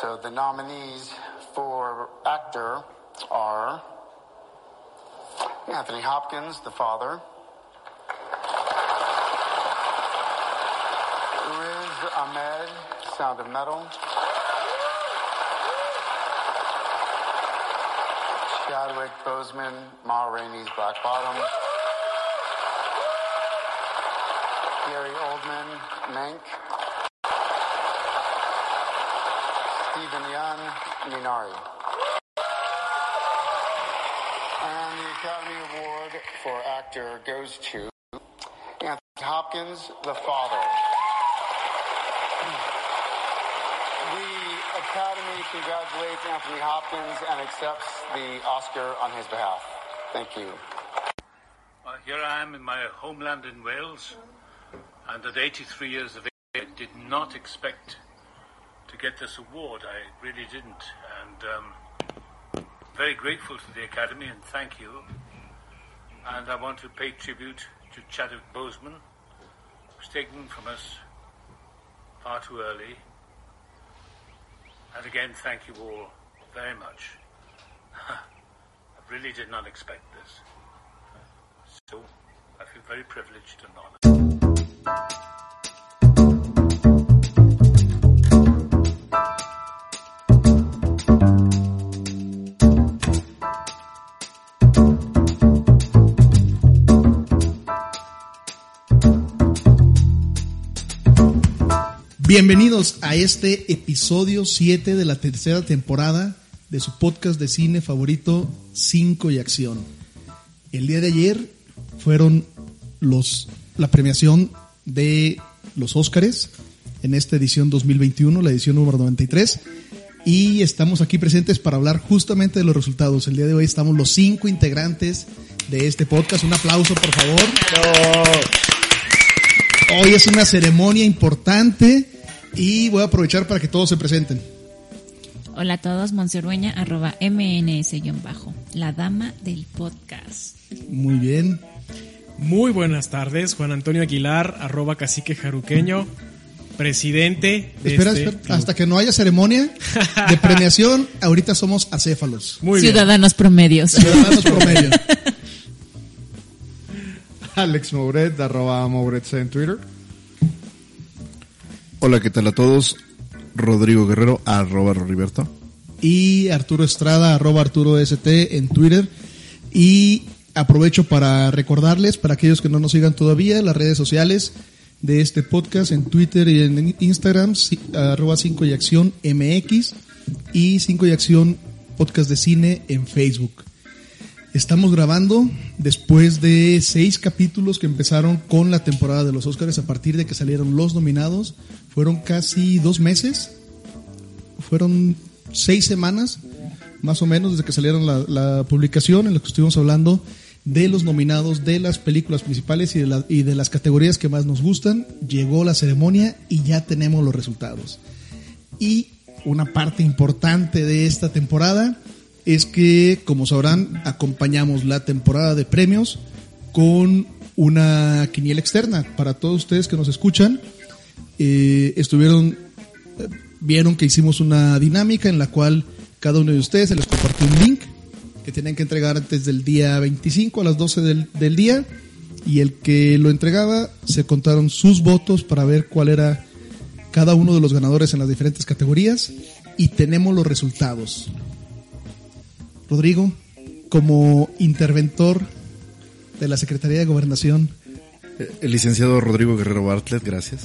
So the nominees for actor are Anthony Hopkins, the father, Riz Ahmed, Sound of Metal, Chadwick Boseman, Ma Rainey's Black Bottom, Gary Oldman, Mank, Young, Minari. And the Academy Award for actor goes to Anthony Hopkins, the father. The Academy congratulates Anthony Hopkins and accepts the Oscar on his behalf. Thank you. Uh, here I am in my homeland in Wales, and at 83 years of age, I did not expect to get this award. I really didn't, and um, very grateful to the Academy and thank you. And I want to pay tribute to Chadwick Boseman, who's taken from us far too early. And again, thank you all very much. I really did not expect this. So I feel very privileged and honored. Bienvenidos a este episodio 7 de la tercera temporada de su podcast de cine favorito 5 y acción. El día de ayer fueron los la premiación de los Óscares en esta edición 2021, la edición número 93 y estamos aquí presentes para hablar justamente de los resultados. El día de hoy estamos los cinco integrantes de este podcast. Un aplauso, por favor. Hoy es una ceremonia importante y voy a aprovechar para que todos se presenten. Hola a todos, Monserrueña, arroba MNS-bajo, la dama del podcast. Muy bien. Muy buenas tardes, Juan Antonio Aguilar, arroba cacique jaruqueño, presidente de Espera, este espera, club. hasta que no haya ceremonia de premiación, ahorita somos acéfalos. Muy bien. Ciudadanos promedios. Ciudadanos promedio. Alex Mouret, arroba Mouret en Twitter. Hola, ¿qué tal a todos? Rodrigo Guerrero, arroba Roriberto. Y Arturo Estrada, arroba Arturo ST en Twitter. Y aprovecho para recordarles, para aquellos que no nos sigan todavía, las redes sociales de este podcast en Twitter y en Instagram, arroba 5 y acción MX y 5 y acción podcast de cine en Facebook. Estamos grabando después de seis capítulos que empezaron con la temporada de los Oscars a partir de que salieron los nominados. Fueron casi dos meses, fueron seis semanas más o menos desde que salieron la, publicación en la que estuvimos hablando de los nominados de las películas principales y de las categorías que más nos gustan. Llegó la ceremonia y ya tenemos los resultados. Y una parte importante de esta temporada es que, como sabrán, acompañamos la temporada de premios con una quiniela externa. Para todos ustedes que nos escuchan, eh, estuvieron, eh, vieron que hicimos una dinámica en la cual cada uno de ustedes se les compartió un link que tienen que entregar antes del día 25 a las 12 del, del día y el que lo entregaba se contaron sus votos para ver cuál era cada uno de los ganadores en las diferentes categorías y tenemos los resultados. Rodrigo, como interventor de la Secretaría de Gobernación, Eh, El licenciado Rodrigo Guerrero Bartlett, gracias.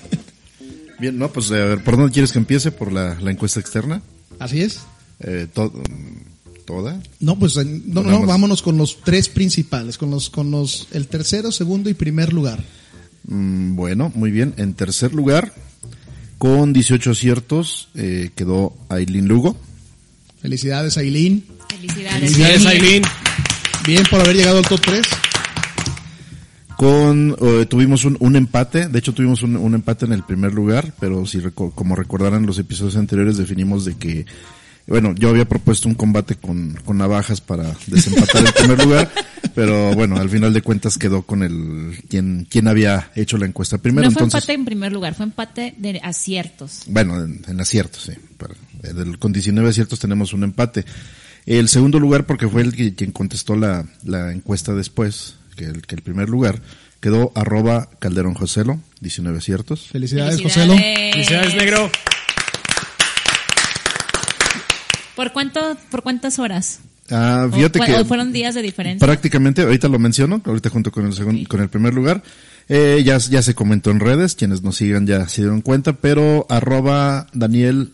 Bien, no, pues a ver, ¿por dónde quieres que empiece? ¿Por la, la encuesta externa? ¿así es? Eh, to- ¿Toda? No, pues eh, no, no, Pongamos- vámonos con los tres principales, con los, con los, el tercero, segundo y primer lugar. Mm, bueno, muy bien. En tercer lugar, con 18 aciertos, eh, quedó Aileen Lugo. Felicidades, Aileen. Felicidades. Felicidades, Aileen. Bien por haber llegado al top 3. Con, eh, tuvimos un, un empate, de hecho tuvimos un, un empate en el primer lugar, pero si reco- como recordarán los episodios anteriores definimos de que Bueno, yo había propuesto un combate con, con navajas para desempatar el primer lugar, pero bueno, al final de cuentas quedó con el quien, quien había hecho la encuesta primero. no fue entonces, empate en primer lugar, fue empate de aciertos. bueno, en, en aciertos, sí. Pero, con 19 aciertos tenemos un empate. El segundo lugar, porque fue el que, quien contestó la, la encuesta después, que el, que el primer lugar, quedó arroba Calderón Joselo, 19 aciertos. Felicidades, Joselo. Felicidades, negro. ¿Por cuánto, por cuántas horas? Ah, ¿O fíjate fue- que o fueron días de diferencia? prácticamente, ahorita lo menciono, ahorita junto con el segundo, con el primer lugar, eh, ya, ya se comentó en redes, quienes nos sigan ya se dieron cuenta, pero arroba Daniel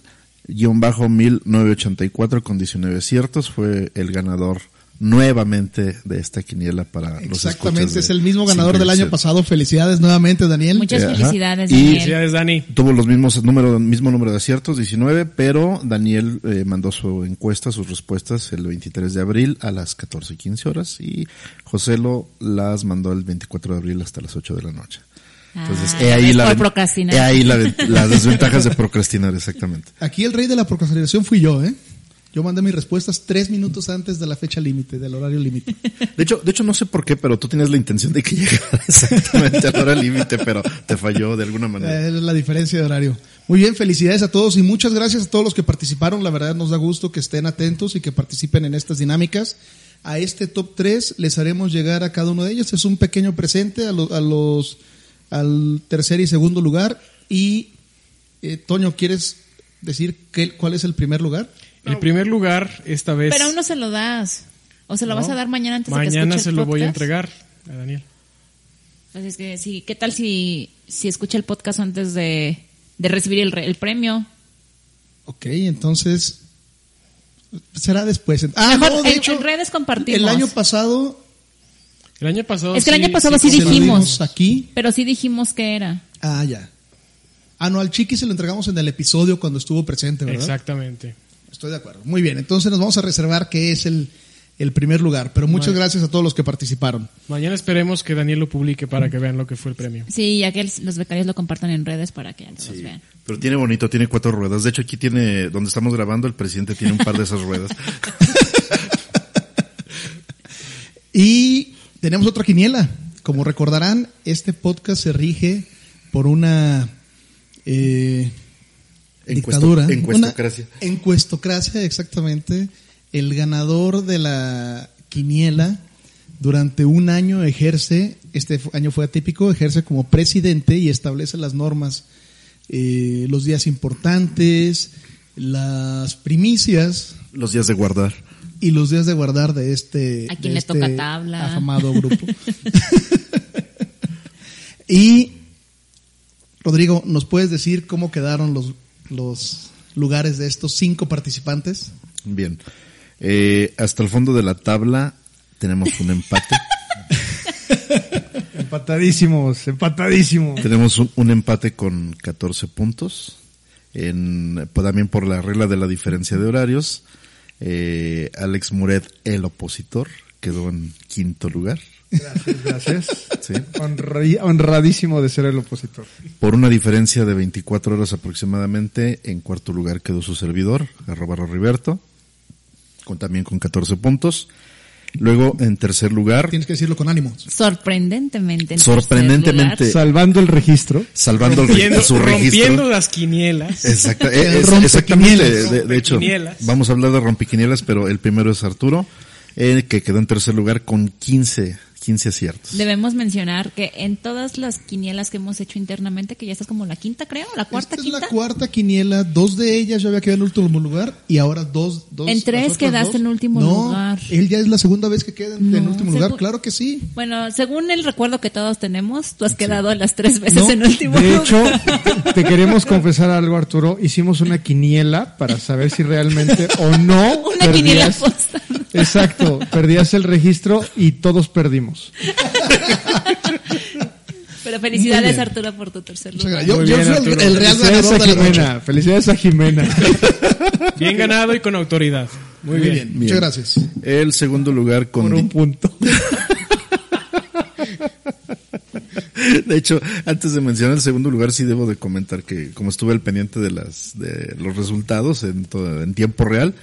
guion bajo 1984 con 19 aciertos fue el ganador nuevamente de esta quiniela para los escuchas Exactamente, de es el mismo ganador del año pasado. Felicidades nuevamente, Daniel. Muchas Eh, ajá. felicidades, Y- Daniel. Felicidades, Dani. Tuvo los mismos número, mismo número de aciertos, 19, pero Daniel eh, mandó su encuesta, sus respuestas el 23 de abril a las 14 y 15 horas y José lo las mandó el 24 de abril hasta las 8 de la noche. Entonces, Ah, he ahí la he la las desventajas de procrastinar, exactamente. Aquí el rey de la procrastinación fui yo, ¿eh? Yo mandé mis respuestas tres minutos antes de la fecha límite, del horario límite. De hecho, de hecho no sé por qué, pero tú tenías la intención de que llegara exactamente a la hora límite, pero te falló de alguna manera. Eh, Es la diferencia de horario. Muy bien, felicidades a todos y muchas gracias a todos los que participaron. La verdad nos da gusto que estén atentos y que participen en estas dinámicas. A este top 3 les haremos llegar a cada uno de ellos. Es un pequeño presente a, lo- a los al tercer y segundo lugar. Y eh, Toño, ¿quieres decir qué, cuál es el primer lugar? El primer lugar, esta vez. Pero aún no se lo das. ¿O se lo vas a dar mañana antes de que Mañana escuche se el lo voy a entregar a Daniel. Pues es que sí, ¿qué tal si, si escucha el podcast antes de, de recibir el, re- el premio? Ok, entonces será después. Ah, Mejor no, de en- hecho, en redes compartimos. El año pasado El año pasado. Es que el año pasado sí dijimos. aquí. Pero sí dijimos que era. Ah, ya. Ah, no, al Chiqui se lo entregamos en el episodio cuando estuvo presente, ¿verdad? Exactamente. Estoy de acuerdo. Muy bien, entonces nos vamos a reservar que es el, el primer lugar. Pero muchas gracias a todos los que participaron. Mañana esperemos que Daniel lo publique para que vean lo que fue el premio. Sí, ya que el- los becarios lo compartan en redes para que ya los vean. Pero tiene bonito, tiene cuatro ruedas. De hecho, aquí tiene, donde estamos grabando, el presidente tiene un par de esas ruedas. Y tenemos otra quiniela. Como recordarán, este podcast se rige por una eh, dictadura. encuestocracia. Una encuestocracia, exactamente. El ganador de la quiniela durante un año ejerce, este año fue atípico, ejerce como presidente y establece las normas, eh, los días importantes, las primicias, Los días de guardar. Y los días de guardar de este, ¿A quién de le toca tabla? afamado grupo. y Rodrigo, ¿nos puedes decir cómo quedaron los, los lugares de estos cinco participantes? Bien. Eh, hasta el fondo de la tabla tenemos un empate. Empatadísimos, empatadísimos. tenemos un, un empate con 14 puntos. En, pues, también por la regla de la diferencia de horarios. Eh, Alex Muret, el opositor, quedó en quinto lugar. Gracias, gracias. Sí. Honradísimo de ser el opositor. Por una diferencia de 24 horas aproximadamente, en cuarto lugar quedó su servidor, arroba Riberto, con, también con 14 puntos. Luego, en tercer lugar, Tienes que decirlo con ánimo. Sorprendentemente. en Sorprendentemente. lugar. Salvando el registro. salvando el Rompiendo, reg- su registro. rompiendo las quinielas. Exacta- El eh, es- exactamente, de, de hecho, vamos a hablar de rompiquinielas, pero el primero es Arturo, eh, que quedó en tercer lugar con 15, 15 aciertos. Debemos mencionar que en todas las quinielas que hemos hecho internamente, que ya estás como la quinta, creo, la cuarta, Esta es quinta. la cuarta quiniela, dos de ellas yo había quedado en último lugar y ahora dos. dos En tres quedaste dos. en último No, lugar. Él ya es la segunda vez que queda en, en No, último lugar, claro que sí. Bueno, según el recuerdo que todos tenemos, tú has quedado las tres veces No, en último De lugar. hecho, te- queremos confesar algo, Arturo. Hicimos una quiniela para saber si realmente o no Una quiniela perdías. posta. Exacto, perdías el registro y todos perdimos. Pero felicidades. Arturo por tu tercer lugar. Yo, yo bien, fui el, el real Felicidades ganador a de la. Jimena. Felicidades a Jimena. Bien ganado y con autoridad. Muy, Muy bien. bien, muchas gracias. El segundo lugar con, Por un punto. De hecho, antes de mencionar el segundo lugar, sí debo de comentar que como estuve al pendiente de las de los resultados en, tiempo real,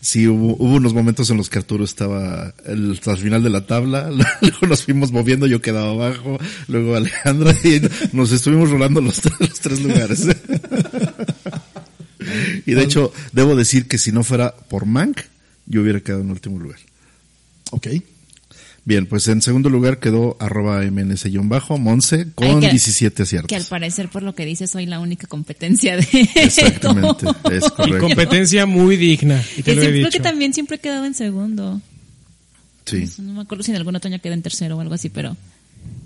sí hubo, hubo unos momentos en los que Arturo estaba el, hasta el final de la tabla, luego nos fuimos moviendo, yo quedaba abajo, luego Alejandra y nos estuvimos rolando los, los tres lugares. Y de hecho, debo decir que si no fuera por Mank, yo hubiera quedado en último lugar. Ok. Bien, pues en segundo lugar quedó arroba mns-bajo, Monse, con que- 17 aciertos. Que al parecer, por lo que dices, soy la única competencia de Exactamente, todo. es Y correcto. competencia muy digna. Y te Que lo he siempre- creo dicho. que también siempre he quedado en segundo. Sí. No me acuerdo si en algún otro año quedé en tercero o algo así, pero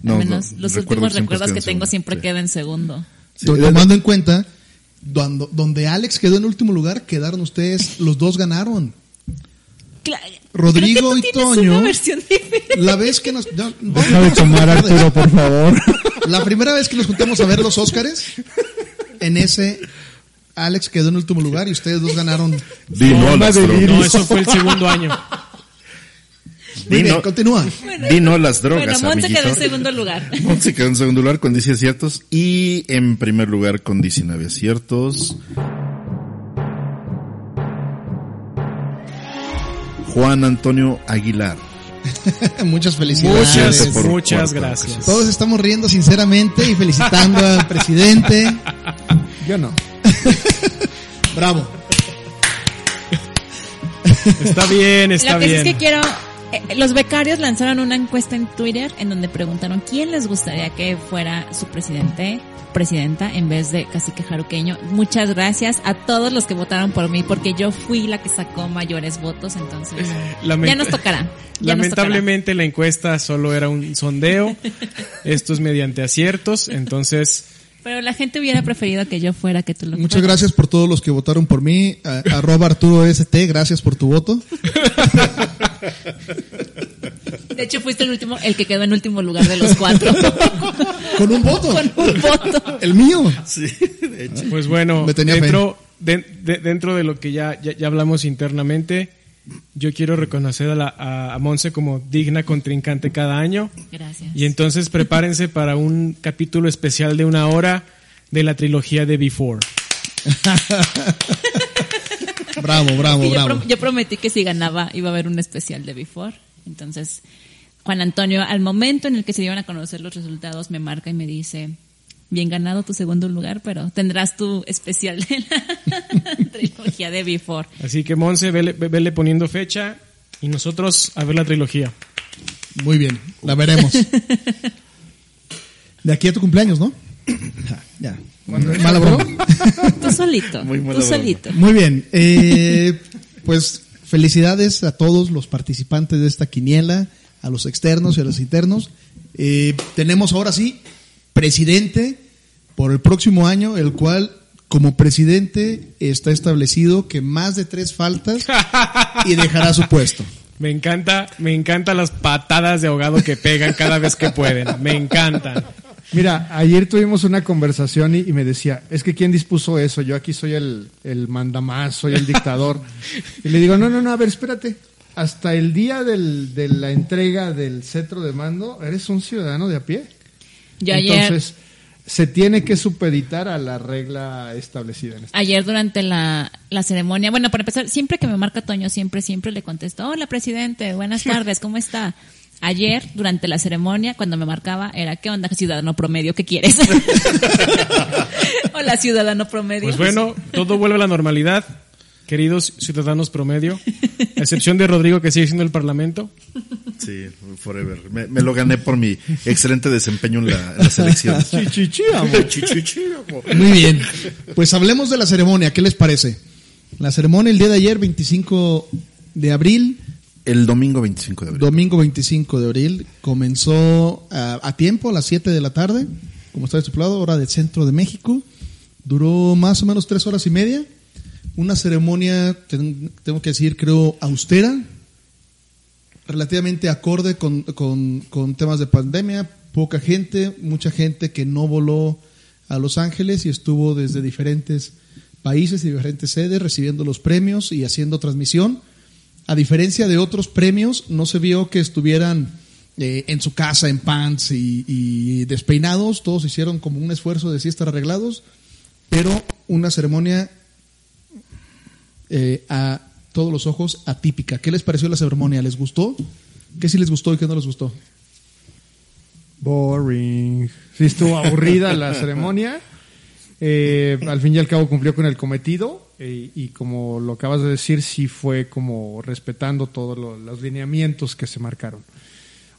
No, al menos no, los recuerdo últimos recuerdos que en tengo siempre sí. queda en segundo. Sí, Tomando en cuenta, donde, donde Alex quedó en último lugar, quedaron ustedes, los dos ganaron. Cla- Rodrigo y Toño. Una versión diferente. La vez que nos... no, Deja de tomar Arturo, por favor. La primera vez que nos juntamos a ver los Óscares, en ese Alex quedó en último lugar y ustedes dos ganaron. Di no a las de drogas. No, eso fue el segundo año. Muy bien, continúa. Di no a las drogas, bueno, amiguito. quedó en segundo lugar. Monse quedó en segundo lugar con 10 aciertos y en primer lugar con 19 aciertos. Juan Antonio Aguilar. Muchas felicidades. Muchas, por muchas gracias. Todos estamos riendo sinceramente y felicitando al presidente. Yo no. Bravo. Está bien, está Lo que bien. es que quiero... eh, los becarios lanzaron una encuesta en Twitter en donde preguntaron quién les gustaría que fuera su presidente, presidenta, en vez de Cacique Jaruqueño. Muchas gracias a todos los que votaron por mí porque yo fui la que sacó mayores votos, entonces Lament- ya nos tocará. Ya nos tocará. Lamentablemente la encuesta solo era un sondeo. Esto es mediante aciertos, entonces Pero la gente hubiera preferido que yo fuera que tú lo Muchas fueras. gracias por todos los que votaron por mí. A- arroba Arturo ST, gracias por tu voto. De hecho, fuiste el último, el que quedó en último lugar de los cuatro. Con un voto. Con un voto. El mío. Pues bueno, Me tenía dentro, de- de- dentro de lo que ya, ya, ya hablamos internamente, yo quiero reconocer a, la, a, a Monse como digna contrincante cada año. Gracias. Y entonces prepárense para un capítulo especial de una hora de la trilogía de Before. Bravo, bravo, yo, bravo. yo prometí que si ganaba iba a haber un especial de Before. Entonces, Juan Antonio, al momento en el que se iban a conocer los resultados, me marca y me dice, bien ganado tu segundo lugar, pero tendrás tu especial de la trilogía de Before. Así que Monse, vele, ve- vele poniendo fecha y nosotros a ver la trilogía. Muy bien, la veremos. De aquí a tu cumpleaños, ¿no? Ya. Mala broma. Tú solito, Muy mala tú broma. solito. Muy bien. eh, pues felicidades a todos los participantes de esta quiniela, a los externos y a los internos. Eh, tenemos ahora sí presidente por el próximo año, el cual como presidente está establecido que más de tres faltas y dejará su puesto. Me encanta, me encantan las patadas de ahogado que pegan cada vez que pueden. Me encantan. Mira, ayer tuvimos una conversación y, y me decía, es que ¿quién dispuso eso? Yo aquí soy el, el mandamás, soy el dictador. Y le digo, no, no, no, a ver, espérate. Hasta el día del, de la entrega del cetro de mando, eres un ciudadano de a pie. Yo ayer, Entonces, se tiene que supeditar a la regla establecida en este. ayer durante la, la ceremonia, bueno, para empezar, siempre que me marca Toño, siempre, siempre le contesto, hola presidente, buenas tardes, ¿cómo está? Ayer, durante la ceremonia, cuando me marcaba, era, ¿qué onda, ciudadano promedio? ¿Qué quieres? hola, ciudadano promedio. Pues bueno, todo vuelve a la normalidad, queridos ciudadanos promedio, a excepción de Rodrigo que sigue siendo el Parlamento. Sí, forever. Me, me lo gané por mi excelente desempeño en la, en la selección. Muy bien. Pues hablemos de la ceremonia. ¿Qué les parece? La ceremonia el día de ayer, 25 de abril, El domingo 25 de abril. domingo 25 de abril, comenzó a, a tiempo, a las 7 de la tarde, como está estipulado, hora del centro de México. Duró más o menos tres horas y media. Una ceremonia, ten- tengo que decir, creo, austera, relativamente acorde con- con temas de pandemia, poca gente, mucha gente que no voló a Los Ángeles y estuvo desde diferentes países y diferentes sedes recibiendo los premios y haciendo transmisión. A diferencia de otros premios, no se vio que estuvieran eh, en su casa en pants y, y despeinados, todos hicieron como un esfuerzo de sí estar arreglados, pero una ceremonia eh, a todos los ojos atípica. ¿Qué les pareció la ceremonia? ¿Les gustó? ¿Qué sí les gustó y qué no les gustó? Boring. Sí, estuvo aburrida la ceremonia. Eh, al fin y al cabo cumplió con el cometido eh, y como lo acabas de decir, sí fue como respetando todos lo- los lineamientos que se marcaron.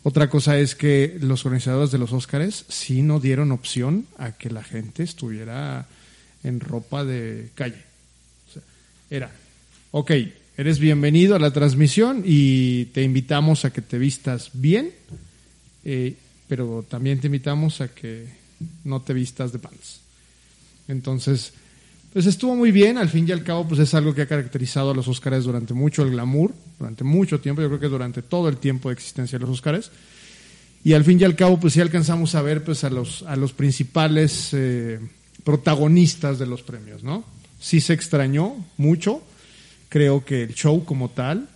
Otra cosa es que los organizadores de los Óscares sí no dieron opción a que la gente estuviera en ropa de calle. O era, ok, eres bienvenido a la transmisión y te invitamos a que te vistas bien, eh, pero también te invitamos a que no te vistas de pants. Entonces, pues estuvo muy bien, al fin y al cabo, pues es algo que ha caracterizado a los Óscares durante mucho, el glamour, durante mucho tiempo, yo creo que durante todo el tiempo de existencia de los Óscares. Y al fin y al cabo, pues sí alcanzamos a ver pues a los, a los principales eh, protagonistas de los premios, ¿no? Sí se extrañó mucho, creo que el show como tal,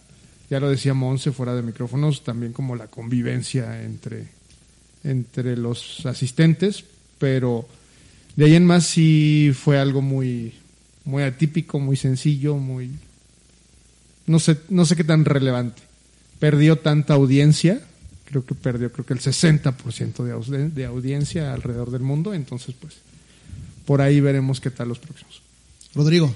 ya lo decía Monse fuera de micrófonos, también como la convivencia entre, entre los asistentes, pero de ahí en más sí fue algo muy, muy atípico, muy sencillo, muy no sé, no sé qué tan relevante. Perdió tanta audiencia, creo que perdió creo que el 60% de, de audiencia alrededor del mundo, entonces pues por ahí veremos qué tal los próximos. Rodrigo.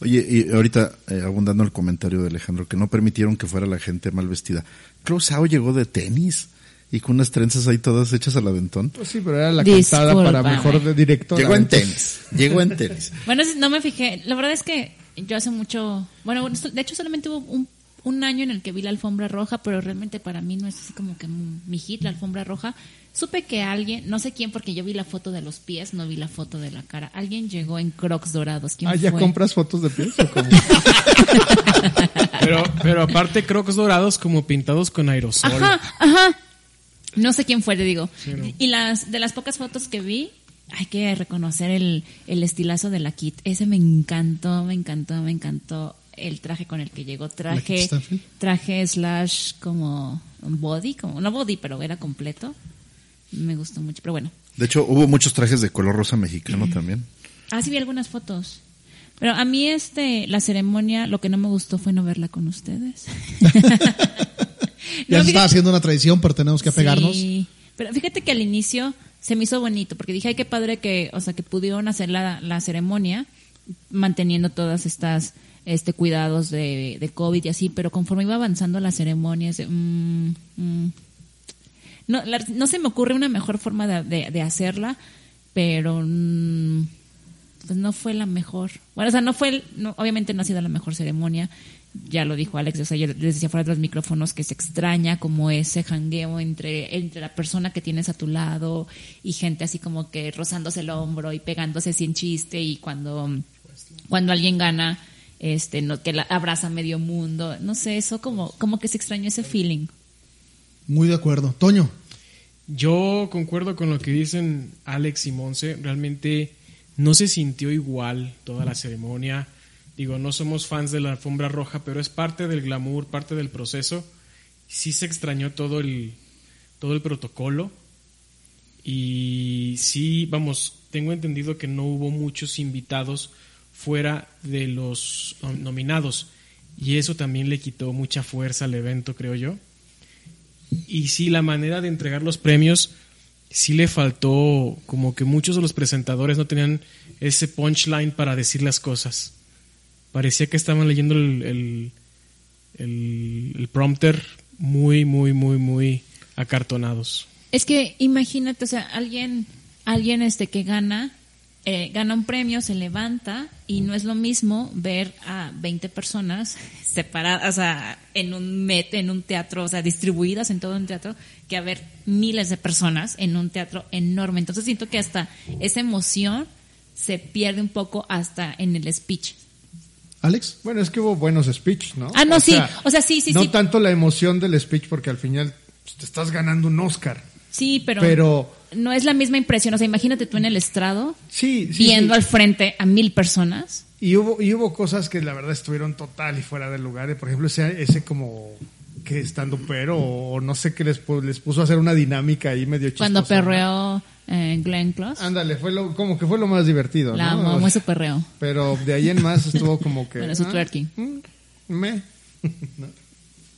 Oye, y ahorita, eh, abundando el comentario de Alejandro, que no permitieron que fuera la gente mal vestida. Klaus Sao llegó de tenis y con unas trenzas ahí todas hechas al aventón. Pues sí, pero era la cantada para mejor de director. Llegó en tenis, llegó en tenis. Bueno, no me fijé. La verdad es que yo hace mucho. Bueno, de hecho, solamente hubo un, un año en el que vi la alfombra roja, pero realmente para mí no es así como que mi hit, la alfombra roja. Supe que alguien, no sé quién, porque yo vi la foto de los pies, no vi la foto de la cara. Alguien llegó en crocs dorados. ¿Quién Ah, ¿ya fue? compras fotos de pies o cómo? Pero, pero aparte, crocs dorados como pintados con aerosol. Ajá, ajá. No sé quién fue, te digo. Y las de las pocas fotos que vi, hay que reconocer el, el estilazo de la kit. Ese me encantó, me encantó, me encantó el traje con el que llegó. Traje, traje slash como un body, como no body, pero era completo. Me gustó mucho, pero bueno. De hecho, hubo muchos trajes de color rosa mexicano también. Ah, sí vi algunas fotos. Pero a mí este, la ceremonia, lo que no me gustó fue no verla con ustedes. Ya No, se fíjate- haciendo una tradición, pero tenemos que apegarnos. Sí, pero fíjate que al inicio se me hizo bonito, porque dije, ay, qué padre que, o sea, que pudieron hacer la, la ceremonia manteniendo todas estas este cuidados de, de COVID y así, pero conforme iba avanzando la ceremonia, es de, mm, mm. no, la- no se me ocurre una mejor forma de, de- de hacerla, pero mm, pues no fue la mejor. Bueno, o sea, no fue, el- no, obviamente no ha sido la mejor ceremonia. Ya lo dijo Alex, o sea, yo les decía fuera de los micrófonos que se extraña como ese jangueo entre, entre la persona que tienes a tu lado y gente así como que rozándose el hombro y pegándose sin chiste y cuando, cuando alguien gana, este, no, que la abraza medio mundo. No sé, eso como, como que se extrañó ese feeling. Muy de acuerdo. Toño. Yo concuerdo con lo que dicen Alex y Monse. Realmente no se sintió igual toda la ceremonia. Digo, no somos fans de la alfombra roja, pero es parte del glamour, parte del proceso. Sí se extrañó todo el, todo el protocolo. Y sí, vamos, tengo entendido que no hubo muchos invitados fuera de los nom- nominados. Y eso también le quitó mucha fuerza al evento, creo yo. Y sí, la manera de entregar los premios, sí le faltó, como que muchos de los presentadores no tenían ese punchline para decir las cosas. Parecía que estaban leyendo el, el, el- prompter muy, muy, muy, muy acartonados. Es que imagínate, o sea, alguien, alguien este que gana, eh, gana un premio, se levanta y no es lo mismo ver a 20 personas separadas, o sea, en un met, en un teatro, o sea, distribuidas en todo un teatro, que a ver miles de personas en un teatro enorme. Entonces siento que hasta esa emoción se pierde un poco hasta en el speech. Alex. Bueno, es que hubo buenos speech, ¿no? Ah, no, sí. O sea, sí, sí, no sí. tanto la emoción del speech, porque al final te estás ganando un Oscar. Sí, pero, Pero- no es la misma impresión. O sea, imagínate tú en el estrado Sí, sí. viendo sí. al frente a mil personas. Y hubo, y hubo cosas que la verdad estuvieron total y fuera del lugar. Por ejemplo, ese, ese como que estando pero o no sé qué les, les puso a hacer una dinámica ahí medio chistosa. Cuando perreó eh, Glenn Close. Ándale, fue lo, como que fue lo más divertido, La ¿no? muy su perreo. Pero de ahí en más estuvo como que... Bueno, su ah, twerking. mm, me.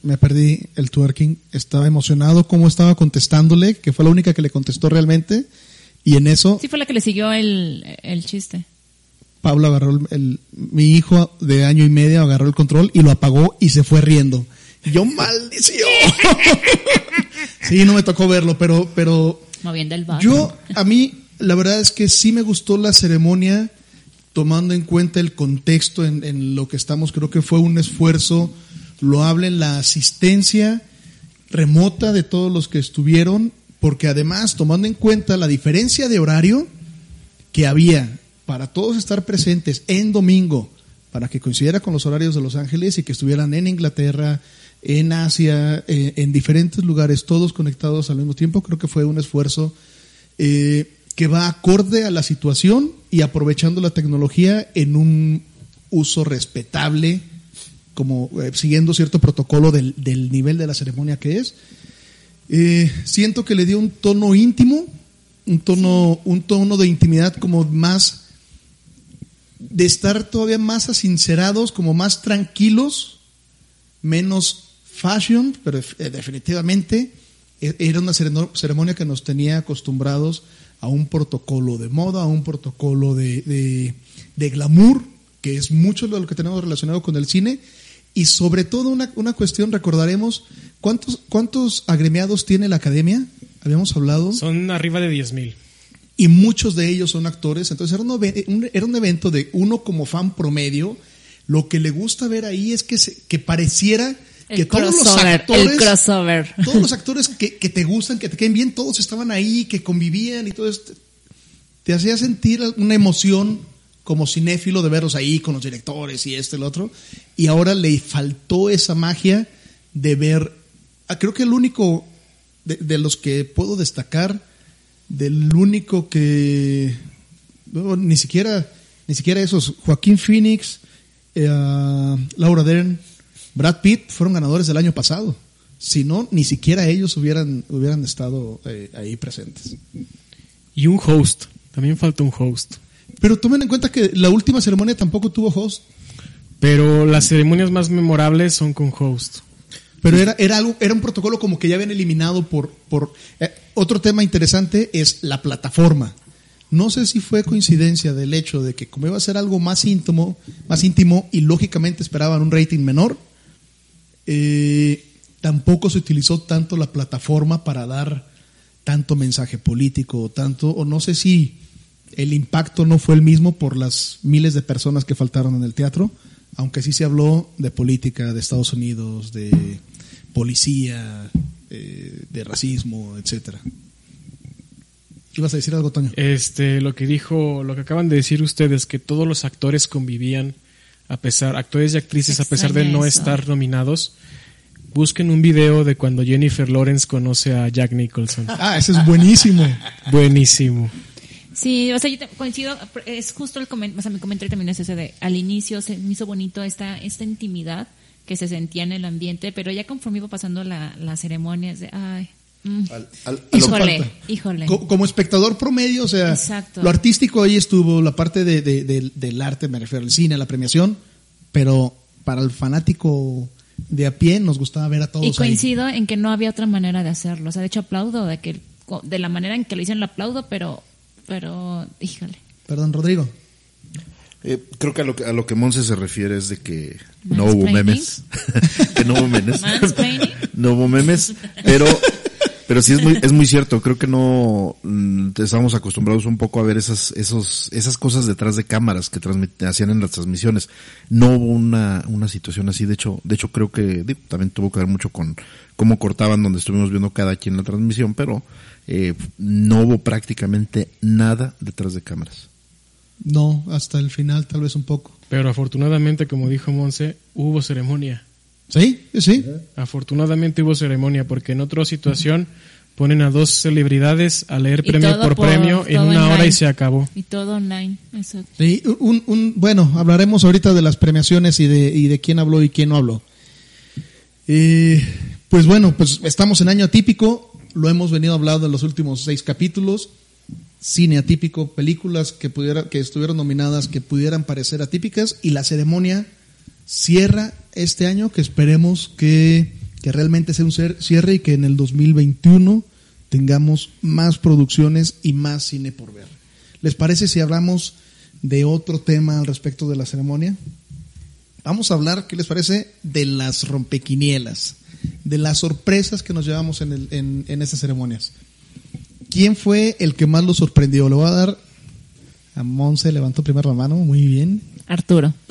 Me perdí el twerking. Estaba emocionado cómo estaba contestándole, que fue la única que le contestó realmente. Y en eso, Sí fue la que le siguió el, el chiste. Pablo agarró el, el- mi hijo de año y medio agarró el control y lo apagó y se fue riendo. Y Yo maldición. sí, no me tocó verlo, pero, pero Moviendo el vaso. yo, a mí, la verdad es que sí me gustó la ceremonia, tomando en cuenta el contexto en, en lo que estamos. Creo que fue un esfuerzo loable la asistencia remota de todos los que estuvieron, porque además, tomando en cuenta la diferencia de horario que había para todos estar presentes en domingo, para que coincidiera con los horarios de Los Ángeles y que estuvieran en Inglaterra, en Asia, eh, en diferentes lugares, todos conectados al mismo tiempo, creo que fue un esfuerzo eh, que va acorde a la situación y aprovechando la tecnología en un uso respetable, como eh, siguiendo cierto protocolo del, del nivel de la ceremonia que es. Eh, siento que le dio un tono íntimo, un tono, un tono de intimidad como más de estar todavía más asincerados, como más tranquilos, menos fashion, pero eh, definitivamente eh, era una ceremonia que nos tenía acostumbrados a un protocolo de moda, a un protocolo de, de, de glamour, que es mucho de lo que tenemos relacionado con el cine, y sobre todo una, una cuestión, recordaremos, ¿cuántos, ¿cuántos agremiados tiene la academia? Habíamos hablado Son arriba de 10.000. y muchos de ellos son actores. Entonces era un, era un evento de uno como fan promedio. Lo que le gusta ver ahí es que, se- que pareciera que El todos los actores, el crossover. todos los actores que, que te gustan, que te queden bien, todos estaban ahí, que convivían y todo esto. Te hacía sentir una emoción como cinéfilo de verlos ahí con los directores y este el otro. Y ahora le faltó esa magia de ver. ah, Creo que el único de, los que puedo destacar, del único que. ni siquiera ni siquiera esos. Joaquín Phoenix, eh, Laura Dern, Brad Pitt fueron ganadores del año pasado. Si no, ni siquiera ellos hubieran, hubieran estado eh, ahí presentes. Y un host. También falta un host. Pero tomen en cuenta que la última ceremonia tampoco tuvo host. Pero las ceremonias más memorables son con host. Pero era, era algo, era un protocolo como que ya habían eliminado por, por eh, otro tema interesante es la plataforma. No sé si fue coincidencia del hecho de que como iba a ser algo más íntimo, más íntimo y lógicamente esperaban un rating menor, eh, tampoco se utilizó tanto la plataforma para dar tanto mensaje político o tanto, o no sé si el impacto no fue el mismo por las miles de personas que faltaron en el teatro, aunque sí se habló de política de Estados Unidos, de policía, eh, de racismo, etcétera. ¿Ibas a decir algo, Toño? Este, lo que dijo, lo que acaban de decir ustedes, que todos los actores convivían, a pesar, actores y actrices, a pesar de no eso. estar nominados. Busquen un video de cuando Jennifer Lawrence conoce a Jack Nicholson. Ah, ese es buenísimo. Buenísimo. Sí, o sea, yo te- coincido, es justo el comentario, o sea, mi comentario también es ese de, al inicio se me hizo bonito esta, esta intimidad que se sentía en el ambiente, pero ya conforme iba pasando la, la ceremonia, es de, ay, mm, Al- híjole, híjole. Co- Como espectador promedio, o sea, Exacto. lo artístico ahí estuvo, la parte de, de- de- del arte, me refiero al cine, a la premiación, pero para el fanático de a pie nos gustaba ver a todos Y ahí. coincido en que no había otra manera de hacerlo. O sea, de hecho aplaudo de que de la manera en que lo hicieron lo aplaudo, pero pero híjole. Perdón, Rodrigo. Eh, creo que a lo que, a lo que Monse se refiere es de que no hubo memes. que no hubo memes. No hubo memes, pero pero sí es muy es muy cierto, creo que no mm, estábamos acostumbrados un poco a ver esas esos esas cosas detrás de cámaras que hacían en las transmisiones. No hubo una una situación así, de hecho, de hecho creo que digo, también tuvo que ver mucho con cómo cortaban donde estuvimos viendo cada quien la transmisión, pero eh, no hubo prácticamente nada detrás de cámaras. No, hasta el final tal vez un poco. Pero afortunadamente, como dijo Monse, hubo ceremonia. ¿Sí? Sí. Afortunadamente hubo ceremonia, porque en otra situación ponen a dos celebridades a leer Y premio por, por- premio en una hora y se acabó. Y todo online. Eso. Sí, un, un, bueno, hablaremos ahorita de las premiaciones y de, y de quién habló y quién no habló. Eh, Pues bueno, pues estamos en año atípico, lo hemos venido hablando en los últimos seis capítulos. Cine atípico, películas que pudiera, que estuvieron nominadas que pudieran parecer atípicas y la ceremonia cierra este año que esperemos que, que realmente sea un cierre y que en el 2021 tengamos más producciones y más cine por ver. ¿Les parece si hablamos de otro tema al respecto de la ceremonia? Vamos a hablar, ¿qué les parece? De las rompequinielas, de las sorpresas que nos llevamos en, el, en, en estas ceremonias. ¿Quién fue el que más lo sorprendió? Le voy a dar a Monse, levantó primero la mano, muy bien. Arturo.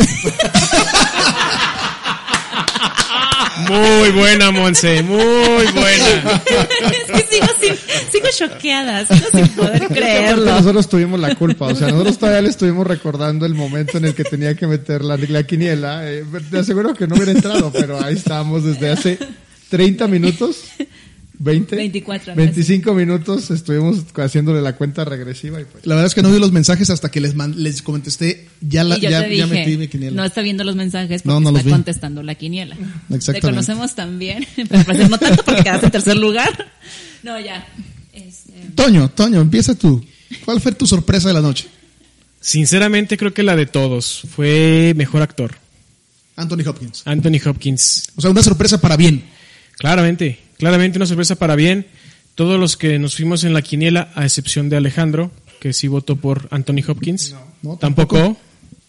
Muy buena, Monse, muy buena. es que sigo, sin- sigo choqueada, sigo sin poder creerlo. nosotros tuvimos la culpa, o sea, nosotros todavía le estuvimos recordando el momento en el que tenía que meter la, la quiniela. Eh, te aseguro que no hubiera entrado, pero ahí estábamos desde hace 30 minutos, 20, 24 25 minutos estuvimos haciéndole la cuenta regresiva y pues La verdad es que no vi los mensajes hasta que les, man- les contesté, ya, la, y yo ya, te ya dije, metí mi quiniela. no está viendo los mensajes No, porque no está contestando la quiniela. Exactamente. Te conocemos también, pero pues no tanto porque quedaste en tercer lugar. No, ya. Este, Toño, Toño, empieza tú. ¿Cuál fue tu sorpresa de la noche? Sinceramente creo que la de todos fue mejor actor. Anthony Hopkins. Anthony Hopkins. O sea, una sorpresa para bien. Claramente, claramente una sorpresa para bien. Todos los que nos fuimos en la quiniela, a excepción de Alejandro, que sí votó por Anthony Hopkins. no, tampoco.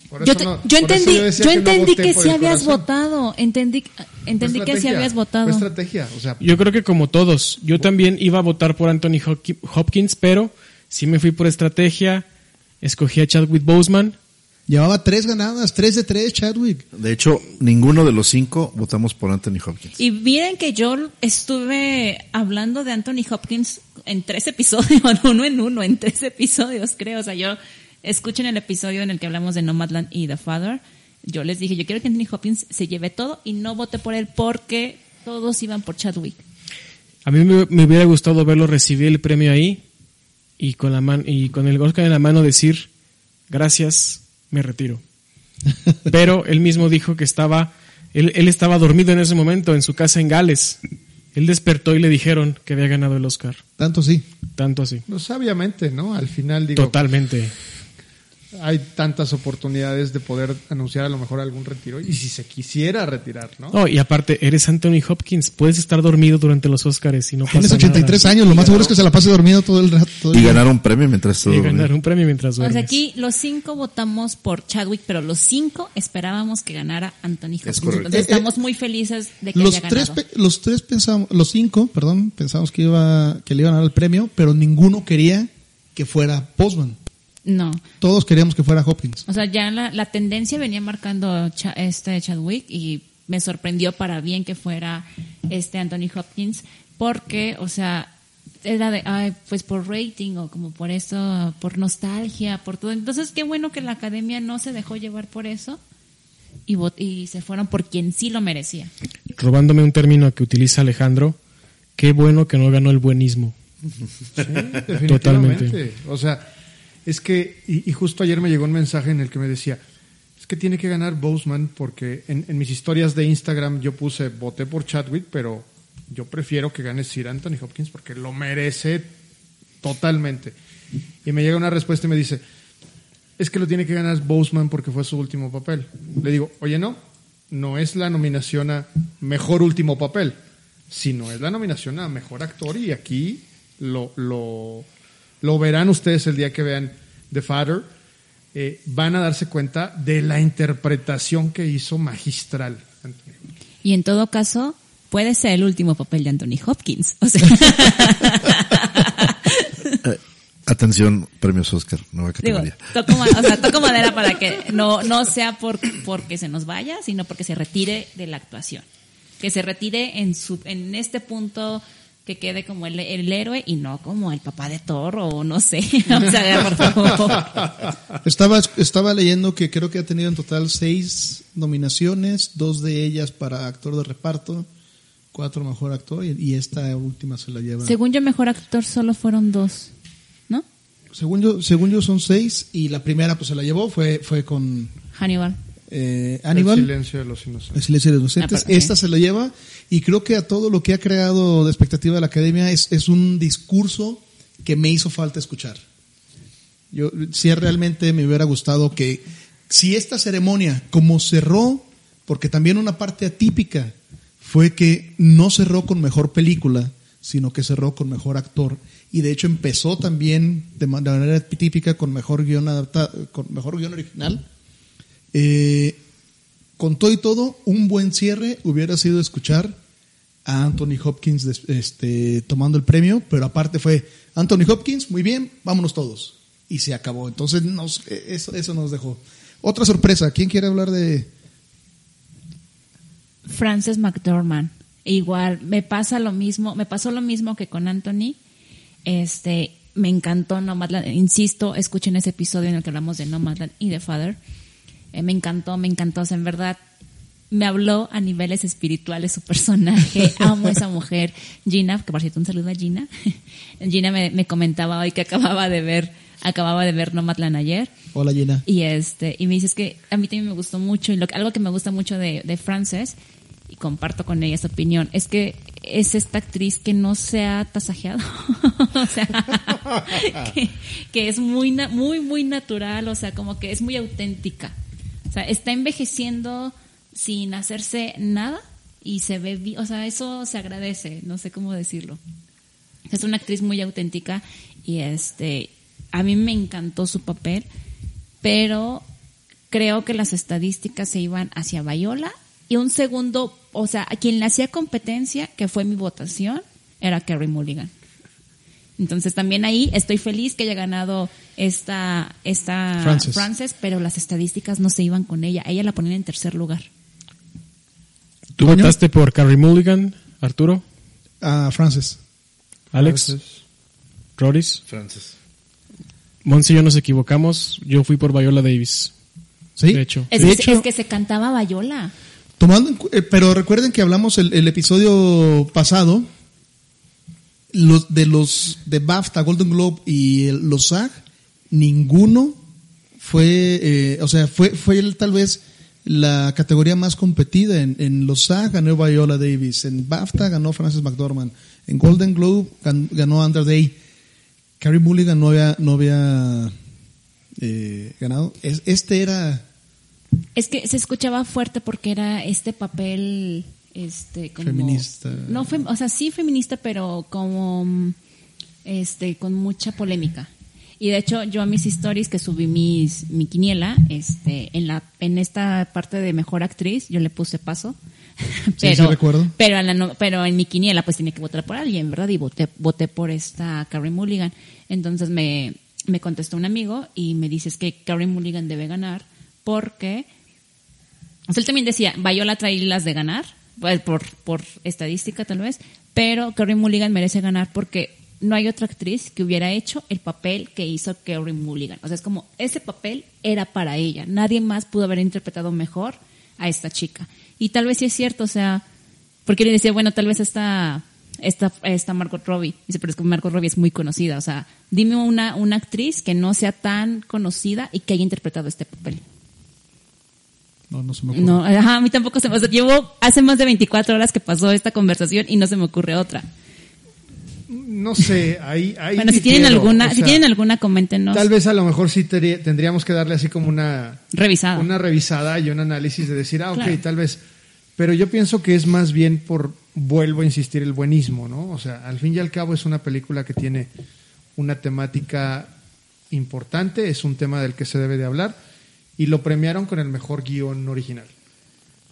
por yo, te- no- yo entendí, yo que no entendí que sí habías corazón. votado. Entendí, entendí que sí habías votado. Estrategia, o sea, Yo creo que como todos, yo también iba a votar por Anthony Hopki- Hopkins, pero sí me fui por estrategia. Escogí a Chadwick Boseman. Llevaba tres ganadas, tres de tres, Chadwick. De hecho, ninguno de los cinco votamos por Anthony Hopkins. Y miren que yo estuve hablando de Anthony Hopkins en tres episodios, uno en uno, en tres episodios, creo. O sea, yo escuchen el episodio en el que hablamos de Nomadland y The Father. Yo les dije, yo quiero que Anthony Hopkins se lleve todo y no vote por él porque todos iban por Chadwick. A mí me, me hubiera gustado verlo recibir el premio ahí y con la man- y con el Oscar en la mano decir gracias, me retiro. Pero él mismo dijo que estaba, él, él estaba dormido en ese momento en su casa en Gales. Él despertó y le dijeron que había ganado el Oscar. Tanto sí. Tanto así. no sabiamente, ¿no? Al final digo, Totalmente. Hay tantas oportunidades de poder anunciar a lo mejor algún retiro y si se quisiera retirar, ¿no? No, y aparte, eres Anthony Hopkins. Puedes estar dormido durante los Oscars y no pasa Tienes 83 nada. años, lo más seguro es que se la pase dormido todo el rato. todo el Y día. ganar un premio mientras todo. Y ganar un premio mientras O duermes. sea, aquí los cinco votamos por Chadwick, pero los cinco esperábamos que ganara Anthony Hopkins. correcto. Entonces Eh, eh, estamos muy felices de que Los haya tres, ganado. los tres pensamos, los cinco, perdón, pensamos que iba, que le iban a dar el premio, pero ninguno quería que fuera Postman. No. Todos queríamos que fuera Hopkins. O sea, ya la, la tendencia venía marcando Cha- este Chadwick y me sorprendió para bien que fuera este Anthony Hopkins porque, o sea, era de, ay, pues por rating o como por eso, por nostalgia, por todo. Entonces, qué bueno que la academia no se dejó llevar por eso y, vot- y se fueron por quien sí lo merecía. Robándome un término que utiliza Alejandro, qué bueno que no ganó el buenismo. Definitivamente. Totalmente. O sea, es que, y, justo ayer me llegó un mensaje en el que me decía, es que tiene que ganar Boseman porque en, mis historias de Instagram yo puse, voté por Chadwick, pero yo prefiero que gane Sir Anthony Hopkins porque lo merece totalmente. Y me llega una respuesta y me dice, es que lo tiene que ganar Boseman porque fue su último papel. Le digo, oye, no, no es la nominación a mejor último papel, sino es la nominación a mejor actor y aquí lo, lo verán ustedes el día que vean The Father. Eh, van a darse cuenta de la interpretación que hizo magistral. Anthony. Y en todo caso, puede ser el último papel de Anthony Hopkins. O sea, Eh, atención, premios Oscar, nueva Digo, categoría. toco, ma- o sea, toco madera para que no, no sea por, porque se nos vaya, sino porque se retire de la actuación. Que se retire en su, en este punto que quede como el, el héroe y no como el papá de Thor o no sé. Vamos a ver, por favor. Estaba, estaba leyendo que creo que ha tenido en total seis nominaciones, dos de ellas para actor de reparto, cuatro mejor actor y, y esta última se la lleva. Según yo, mejor actor solo fueron dos, ¿no? Según yo, según yo son seis y la primera pues se la llevó fue, fue con Hannibal. Eh, Aníbal. El silencio de los inocentes. El silencio de los inocentes. Ah, Esta se lo lleva y creo que a todo lo que ha creado de expectativa de la academia es, es un discurso que me hizo falta escuchar. Yo sí realmente me hubiera gustado que si esta ceremonia como cerró, porque también una parte atípica fue que no cerró con mejor película, sino que cerró con mejor actor y de hecho empezó también de manera típica con mejor guion adaptado, con mejor guion original. Eh, con todo y todo, un buen cierre hubiera sido escuchar a Anthony Hopkins este, tomando el premio, pero aparte fue Anthony Hopkins, muy bien, vámonos todos. Y se acabó. Entonces, nos, eh, eso, eso nos dejó. Otra sorpresa, ¿quién quiere hablar de... Frances McDormand. Igual, me pasa lo mismo, me pasó lo mismo que con Anthony. Este, me encantó Nomadland. Insisto, escuchen ese episodio en el que hablamos de Nomadland y de Father. Eh, me encantó, me encantó. O sea, en verdad, me habló a niveles espirituales su personaje. Amo a esa mujer. Gina, que por cierto, un saludo a Gina. Gina me, me comentaba hoy que acababa de ver, acababa de ver Nomadland ayer. Hola, Gina. Y este, y me dices que a mí también me gustó mucho, y lo, que- algo que me gusta mucho de, de Frances, y comparto con ella esta opinión, es que es esta actriz que no se ha tasajeado. o sea, que, que es muy, muy, muy natural, o sea, como que es muy auténtica. Sea, está envejeciendo sin hacerse nada y se ve, o sea, eso se agradece, no sé cómo decirlo. Es una actriz muy auténtica y este a mí me encantó su papel, pero creo que las estadísticas se iban hacia Viola y un segundo, o sea, a quien le hacía competencia, que fue mi votación, era Kerry Mulligan. Entonces también ahí estoy feliz que haya ganado esta, esta Frances. Frances, pero las estadísticas no se iban con ella. Ella la ponían en tercer lugar. ¿Tú Toño? votaste por Carrie Mulligan, Arturo? Ah, Frances. Alex, Entonces, Roris, Francis. Monse y yo nos equivocamos. Yo fui por Viola Davis. ¿Sí? De hecho. Es, De que, hecho- es que se cantaba Viola. Tomando eh, pero recuerden que hablamos el, el episodio pasado los de los de BAFTA, Golden Globe y el- los SAG, ninguno fue, eh, o sea, fue fue el, tal vez la categoría más competida en, en los SAG ganó Viola Davis, en BAFTA ganó Frances McDormand, en Golden Globe gan- ganó Under Day, Carrie Mulligan no había no había eh, ganado. Es- este era Es que se escuchaba fuerte porque era este papel este como Feminista. No fem- o sea, sí feminista, pero como este con mucha polémica. Y de hecho, yo a mis stories que subí mis mi quiniela, este en la en esta parte de mejor actriz, yo le puse paso. sí recuerdo. Pero, a la no- pero en mi quiniela pues tenía que votar por alguien, ¿verdad? Y voté, voté por esta Carrie Mulligan. Entonces me, me contestó un amigo y me dice es que Carrie Mulligan debe ganar porque... O sea, él también decía, Viola trae las de ganar, pues, por, estadística tal vez, pero Carrie Mulligan merece ganar porque no hay otra actriz que hubiera hecho el papel que hizo Carrie Mulligan. O sea, es como, ese papel era para ella. Nadie más pudo haber interpretado mejor a esta chica. Y tal vez sí es cierto, o sea, porque le decía, bueno, tal vez esta, esta, esta Margot Robbie. Dice, pero es que Margot Robbie es muy conocida. O sea, dime una, una actriz que no sea tan conocida y que haya interpretado este papel. No no se me ocurre. No, ajá, a mí tampoco se me... O sea, llevo hace más de 24 horas que pasó esta conversación y no se me ocurre otra. no sé, ahí, ahí bueno, si tienen alguna, o si tienen alguna, coméntenos. Tal vez a lo mejor sí tendríamos que darle así como una, Revisada. una revisada y un análisis de decir, ah, ok, Claro. tal vez. Pero yo pienso que es más bien por, vuelvo a insistir, el buenismo, ¿no? O sea, al fin y al cabo es una película que tiene una temática importante, es un tema del que se debe de hablar y lo premiaron con el mejor guion original.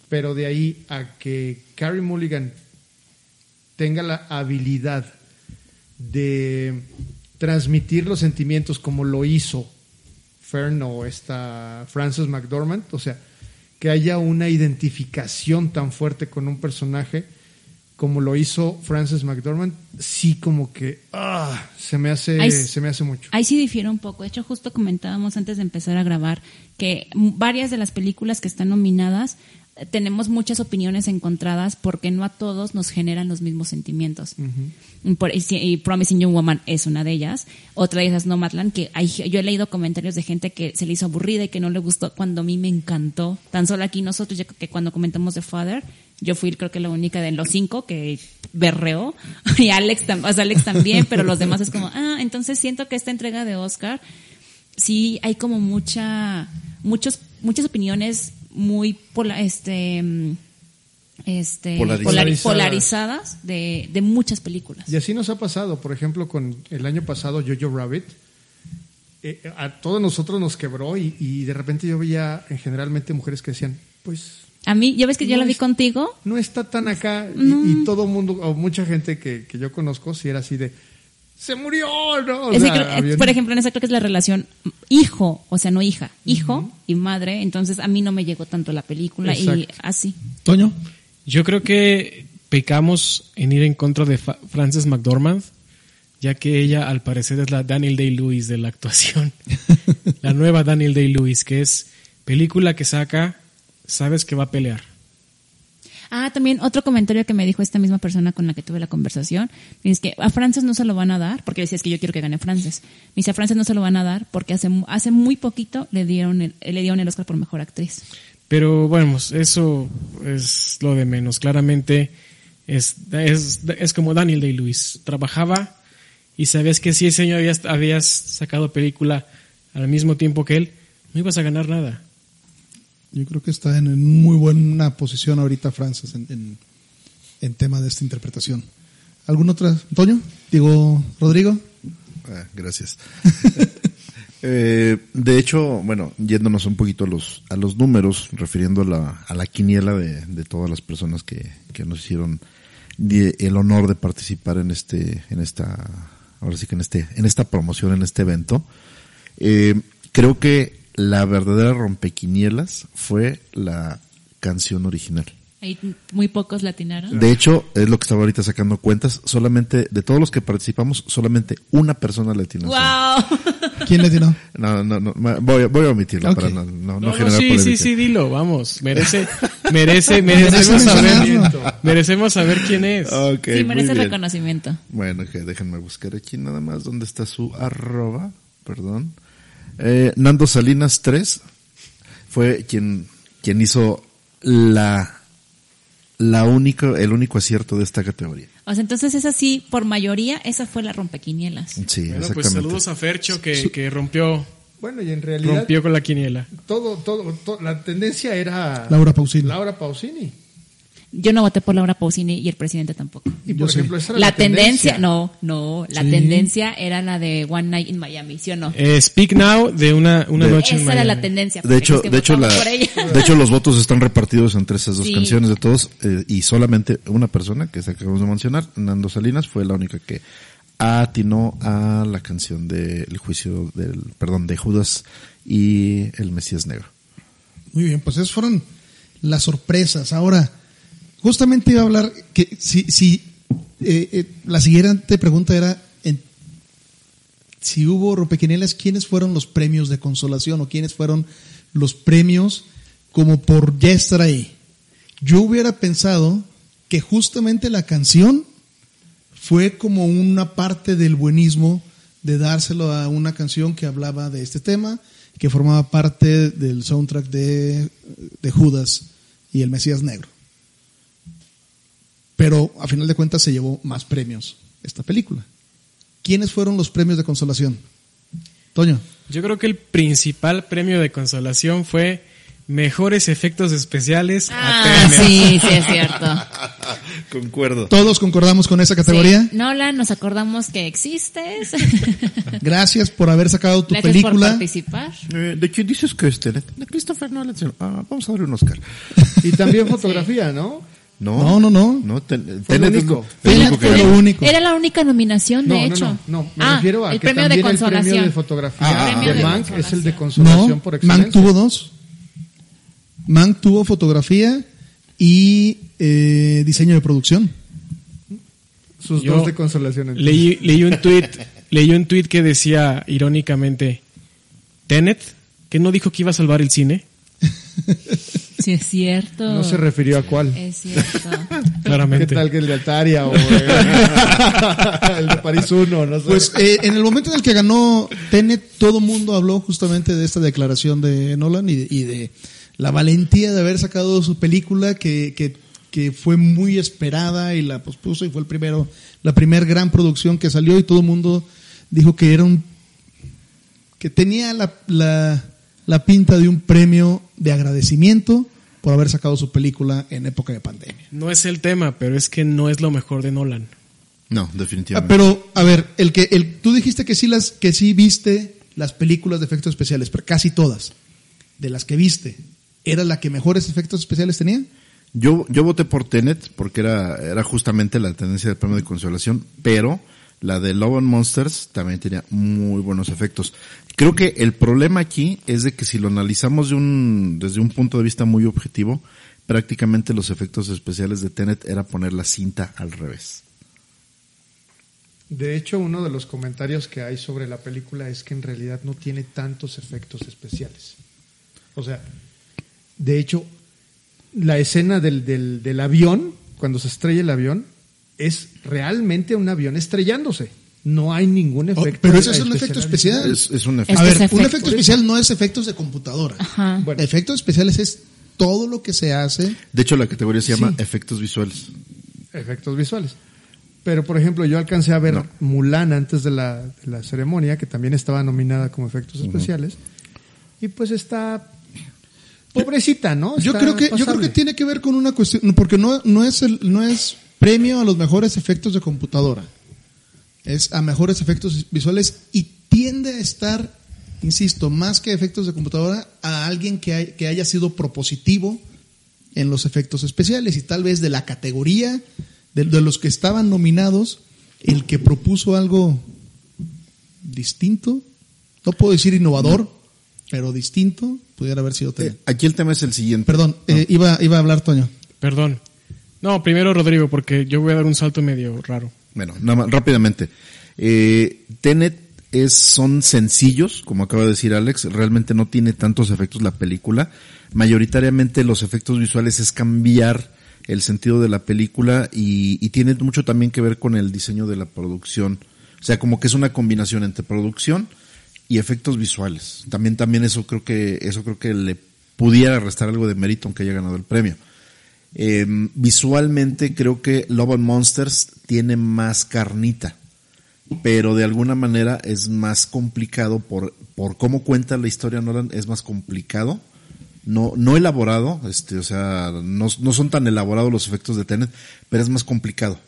Pero de ahí a que Carrie Mulligan tenga la habilidad de transmitir los sentimientos como lo hizo Fern o esta Frances McDormand, o sea, que haya una identificación tan fuerte con un personaje como lo hizo Frances McDormand, sí como que ah, se me hace Ahí- se me hace mucho. Ahí sí difiere un poco. De hecho, justo comentábamos antes de empezar a grabar que varias de las películas que están nominadas tenemos muchas opiniones encontradas porque no a todos nos generan los mismos sentimientos. Por- y, si- y Promising Young Woman es una de ellas. Otra de ellas es Nomadland, que hay, yo he leído comentarios de gente que se le hizo aburrida y que no le gustó cuando a mí me encantó. Tan solo aquí nosotros, creo que cuando comentamos de Father, yo fui creo que la única de los cinco que berreó. Y Alex, o sea, Alex también, pero los demás es como, ah, entonces siento que esta entrega de Oscar sí hay como mucha muchos muchas opiniones muy pola- este mm, este Polarizadas. polari- polarizadas de, de muchas películas. Y así nos ha pasado, por ejemplo, con el año pasado Jojo Rabbit. eh, a todos nosotros nos quebró y, y de repente yo veía en generalmente mujeres que decían, pues A mí, ya ves que yo No la vi es- contigo. no está tan acá. Y, y todo mundo, o mucha gente que, que yo conozco, si era así de, se murió, ¿no? O Es que sea, creo- había- por ejemplo, en esa creo que es la relación hijo, o sea, no hija, hijo y madre. Entonces a mí no me llegó tanto la película y así. Toño. Yo creo que pecamos en ir en contra de Fa- Frances McDormand, ya que ella al parecer es la Daniel Day-Lewis de la actuación. la nueva Daniel Day-Lewis, que es película que saca, sabes que va a pelear. Ah, también otro comentario que me dijo esta misma persona con la que tuve la conversación, es que a Frances no se lo van a dar, porque decía es que yo quiero que gane Frances. Me dice a Frances no se lo van a dar porque hace hace muy poquito le dieron el, le dieron el Oscar por mejor actriz. Pero bueno, eso es lo de menos. Claramente es, es, es como Daniel Day-Lewis. Trabajaba y sabías que si ese año habías, habías sacado película al mismo tiempo que él, no ibas a ganar nada. Yo creo que está en muy buena posición ahorita Frances en, en, tema de esta interpretación. ¿Alguna otra? Toño? Digo, Rodrigo. Ah, gracias. Eh, de hecho, bueno, yéndonos un poquito a los, a los números, refiriendo a la, a la quiniela de, de todas las personas que, que nos hicieron el honor de participar en este, en esta, ahora sí que en este, en esta promoción, en este evento, eh, creo que la verdadera rompequinielas fue la canción original. Ahí muy pocos latinaron. De hecho, es lo que estaba ahorita sacando cuentas, solamente, de todos los que participamos, solamente una persona le atinó. Wow. ¿Quién le tiró? No, no, no, voy, a- voy a omitirlo Ok. para no, no, no generar sí, polémica. sí, sí, dilo, vamos. Merece, merece, merecemos saber, merecemos saber quién es. Ok, sí, merece reconocimiento. Bueno, que déjenme buscar aquí nada más dónde está su arroba, perdón. Eh, Nando Salinas 3 fue quien, quien hizo la, la única, el único acierto de esta categoría. O sea, entonces es así, por mayoría, esa fue la rompequinielas. Sí, Bueno, exactamente. pues saludos a Fercho que, que rompió, Bueno, y en realidad, rompió con la quiniela. todo, todo, to- la tendencia era Laura Pausini. Laura Pausini. Yo no voté por Laura Pausini y el presidente tampoco. Y por Yo ejemplo, esa era La, tendencia, no, no, la tendencia era la de One Night in Miami, ¿sí o no? Eh, Speak Now de una, una De- noche en Esa era la Miami. tendencia. De hecho, de hecho, la, de hecho, los votos están repartidos entre esas dos Sí. canciones de todos eh, y solamente una persona que acabamos de mencionar, Nando Salinas, fue la única que atinó a la canción del juicio del, perdón, de Judas y el Mesías Negro. Muy bien, pues esas fueron las sorpresas. Ahora, justamente iba a hablar que si, si eh, eh, la siguiente pregunta era en- si hubo rompequinielas, ¿quiénes fueron los premios de consolación o quiénes fueron los premios como por ya estar ahí? Yo hubiera pensado que justamente la canción fue como una parte del buenismo de dárselo a una canción que hablaba de este tema, que formaba parte del soundtrack de, de Judas y el Mesías Negro. Pero a final de cuentas se llevó más premios esta película. ¿Quiénes fueron los premios de consolación? Toño. Yo creo que el principal premio de consolación fue mejores efectos especiales a Ah, sí, sí es cierto. Concuerdo. ¿Todos concordamos con esa categoría? Sí. Nolan, nos acordamos que existes. Gracias por haber sacado tu Gracias por película. participar. Eh, ¿De quién dices que este? De Christopher Nolan. Ah, vamos a darle un Oscar. Y también fotografía, ¿no? No, no, no. No, Fue lo Tenet es único. es lo Tenet único que fue ganó. lo único. Era la única nominación, de No, no, hecho. no, no, me ah, refiero a el que premio de también el consolación. premio de fotografía Ah, de premio de Mank es el de No, consolación por excelencia. Mank tuvo dos. Mank tuvo fotografía y eh, diseño de producción. Sus Yo dos de consolación. entonces. Leí, leí un tweet, leí un tweet que decía irónicamente, Tenet, que no dijo que iba a salvar el cine. Sí, es cierto. No se refirió a cuál. Es cierto. ¿Qué Claramente. tal que el de Ataria o eh, el de París 1? No sé. Pues eh, en el momento en el que ganó Tenet, todo mundo habló justamente de esta declaración de Nolan y de, y de la valentía de haber sacado su película que, que, que fue muy esperada y la pospuso y fue el primero, la primer gran producción que salió y todo el mundo dijo que era un que tenía la, la, la pinta de un premio de agradecimiento por haber sacado su película en época de pandemia. No es el tema, pero es que no es lo mejor de Nolan. No, Ah, definitivamente. pero, a ver, el que, el, tú dijiste que sí las, que sí viste las películas de efectos especiales, pero casi todas. De las que viste, ¿era la que mejores efectos especiales tenía? Yo, yo voté por Tenet porque era, era justamente la tendencia del premio de consolación, pero la de Love and Monsters también tenía muy buenos efectos. Creo que el problema aquí es de que si lo analizamos de un, desde un punto de vista muy objetivo, prácticamente los efectos especiales de Tenet era poner la cinta al revés. De hecho, uno de los comentarios que hay sobre la película es que en realidad no tiene tantos efectos especiales. O sea, de hecho, la escena del, del, del avión, cuando se estrella el avión, es realmente un avión estrellándose. No hay ningún Oh, efecto. pero ese es un efecto especial. Es, es un efecto. A ver, un efecto. especial no es efectos de computadora. Ajá. Bueno, Efectos especiales es todo lo que se hace. De hecho, la categoría se llama Sí. efectos visuales. efectos visuales. Pero, por ejemplo, yo alcancé a ver No. Mulan antes de la, de la ceremonia, que también estaba nominada como efectos especiales. Y pues está pobrecita, ¿no? Yo creo que yo creo que tiene que ver con una cuestión porque no no es el no es premio a los mejores efectos de computadora. Es a mejores efectos visuales y tiende a estar, insisto, más que efectos de computadora a alguien que hay- que haya sido propositivo en los efectos especiales y tal vez de la categoría de, de los que estaban nominados el que propuso algo distinto, no puedo decir innovador, pero distinto, pudiera haber sido. Eh, Aquí el tema es el siguiente. Perdón, eh, iba, iba a hablar Toño. Perdón. No, primero Rodrigo, porque yo voy a dar un salto medio raro. Bueno, nada más, rápidamente. Eh, Tenet es, son sencillos, como acaba de decir Alex, realmente no tiene tantos efectos la película. Mayoritariamente los efectos visuales es cambiar el sentido de la película y, y tiene mucho también que ver con el diseño de la producción. O sea, como que es una combinación entre producción y efectos visuales. También, también eso creo que, eso creo que le pudiera restar algo de mérito aunque haya ganado el premio. Eh, visualmente creo que Love and Monsters tiene más carnita, pero de alguna manera es más complicado por, por cómo cuenta la historia Nolan, es más complicado, no, no elaborado, este, o sea, no, no son tan elaborados los efectos de Tenet, pero es más complicado.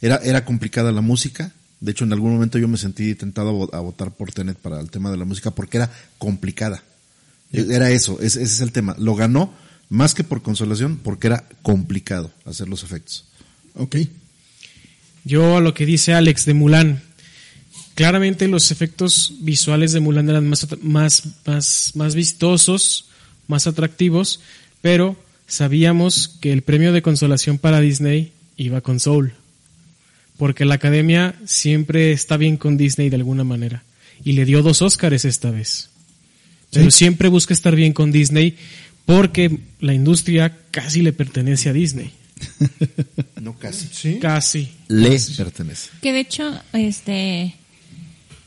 Era, era complicada la música, de hecho en algún momento yo me sentí tentado a vo- a votar por Tenet para el tema de la música porque era complicada. Era eso, ese, ese es el tema. Lo ganó más que por consolación porque era complicado hacer los efectos. Ok. Yo a lo que dice Alex de Mulan, claramente los efectos visuales de Mulan eran más, más, más, más vistosos, más atractivos, pero sabíamos que el premio de consolación para Disney iba con Soul. Porque la academia siempre está bien con Disney de alguna manera. Y le dio dos Óscares esta vez. Pero Sí. siempre busca estar bien con Disney porque la industria casi le pertenece a Disney. No casi. Sí. Casi. Le pertenece. Que de hecho, este,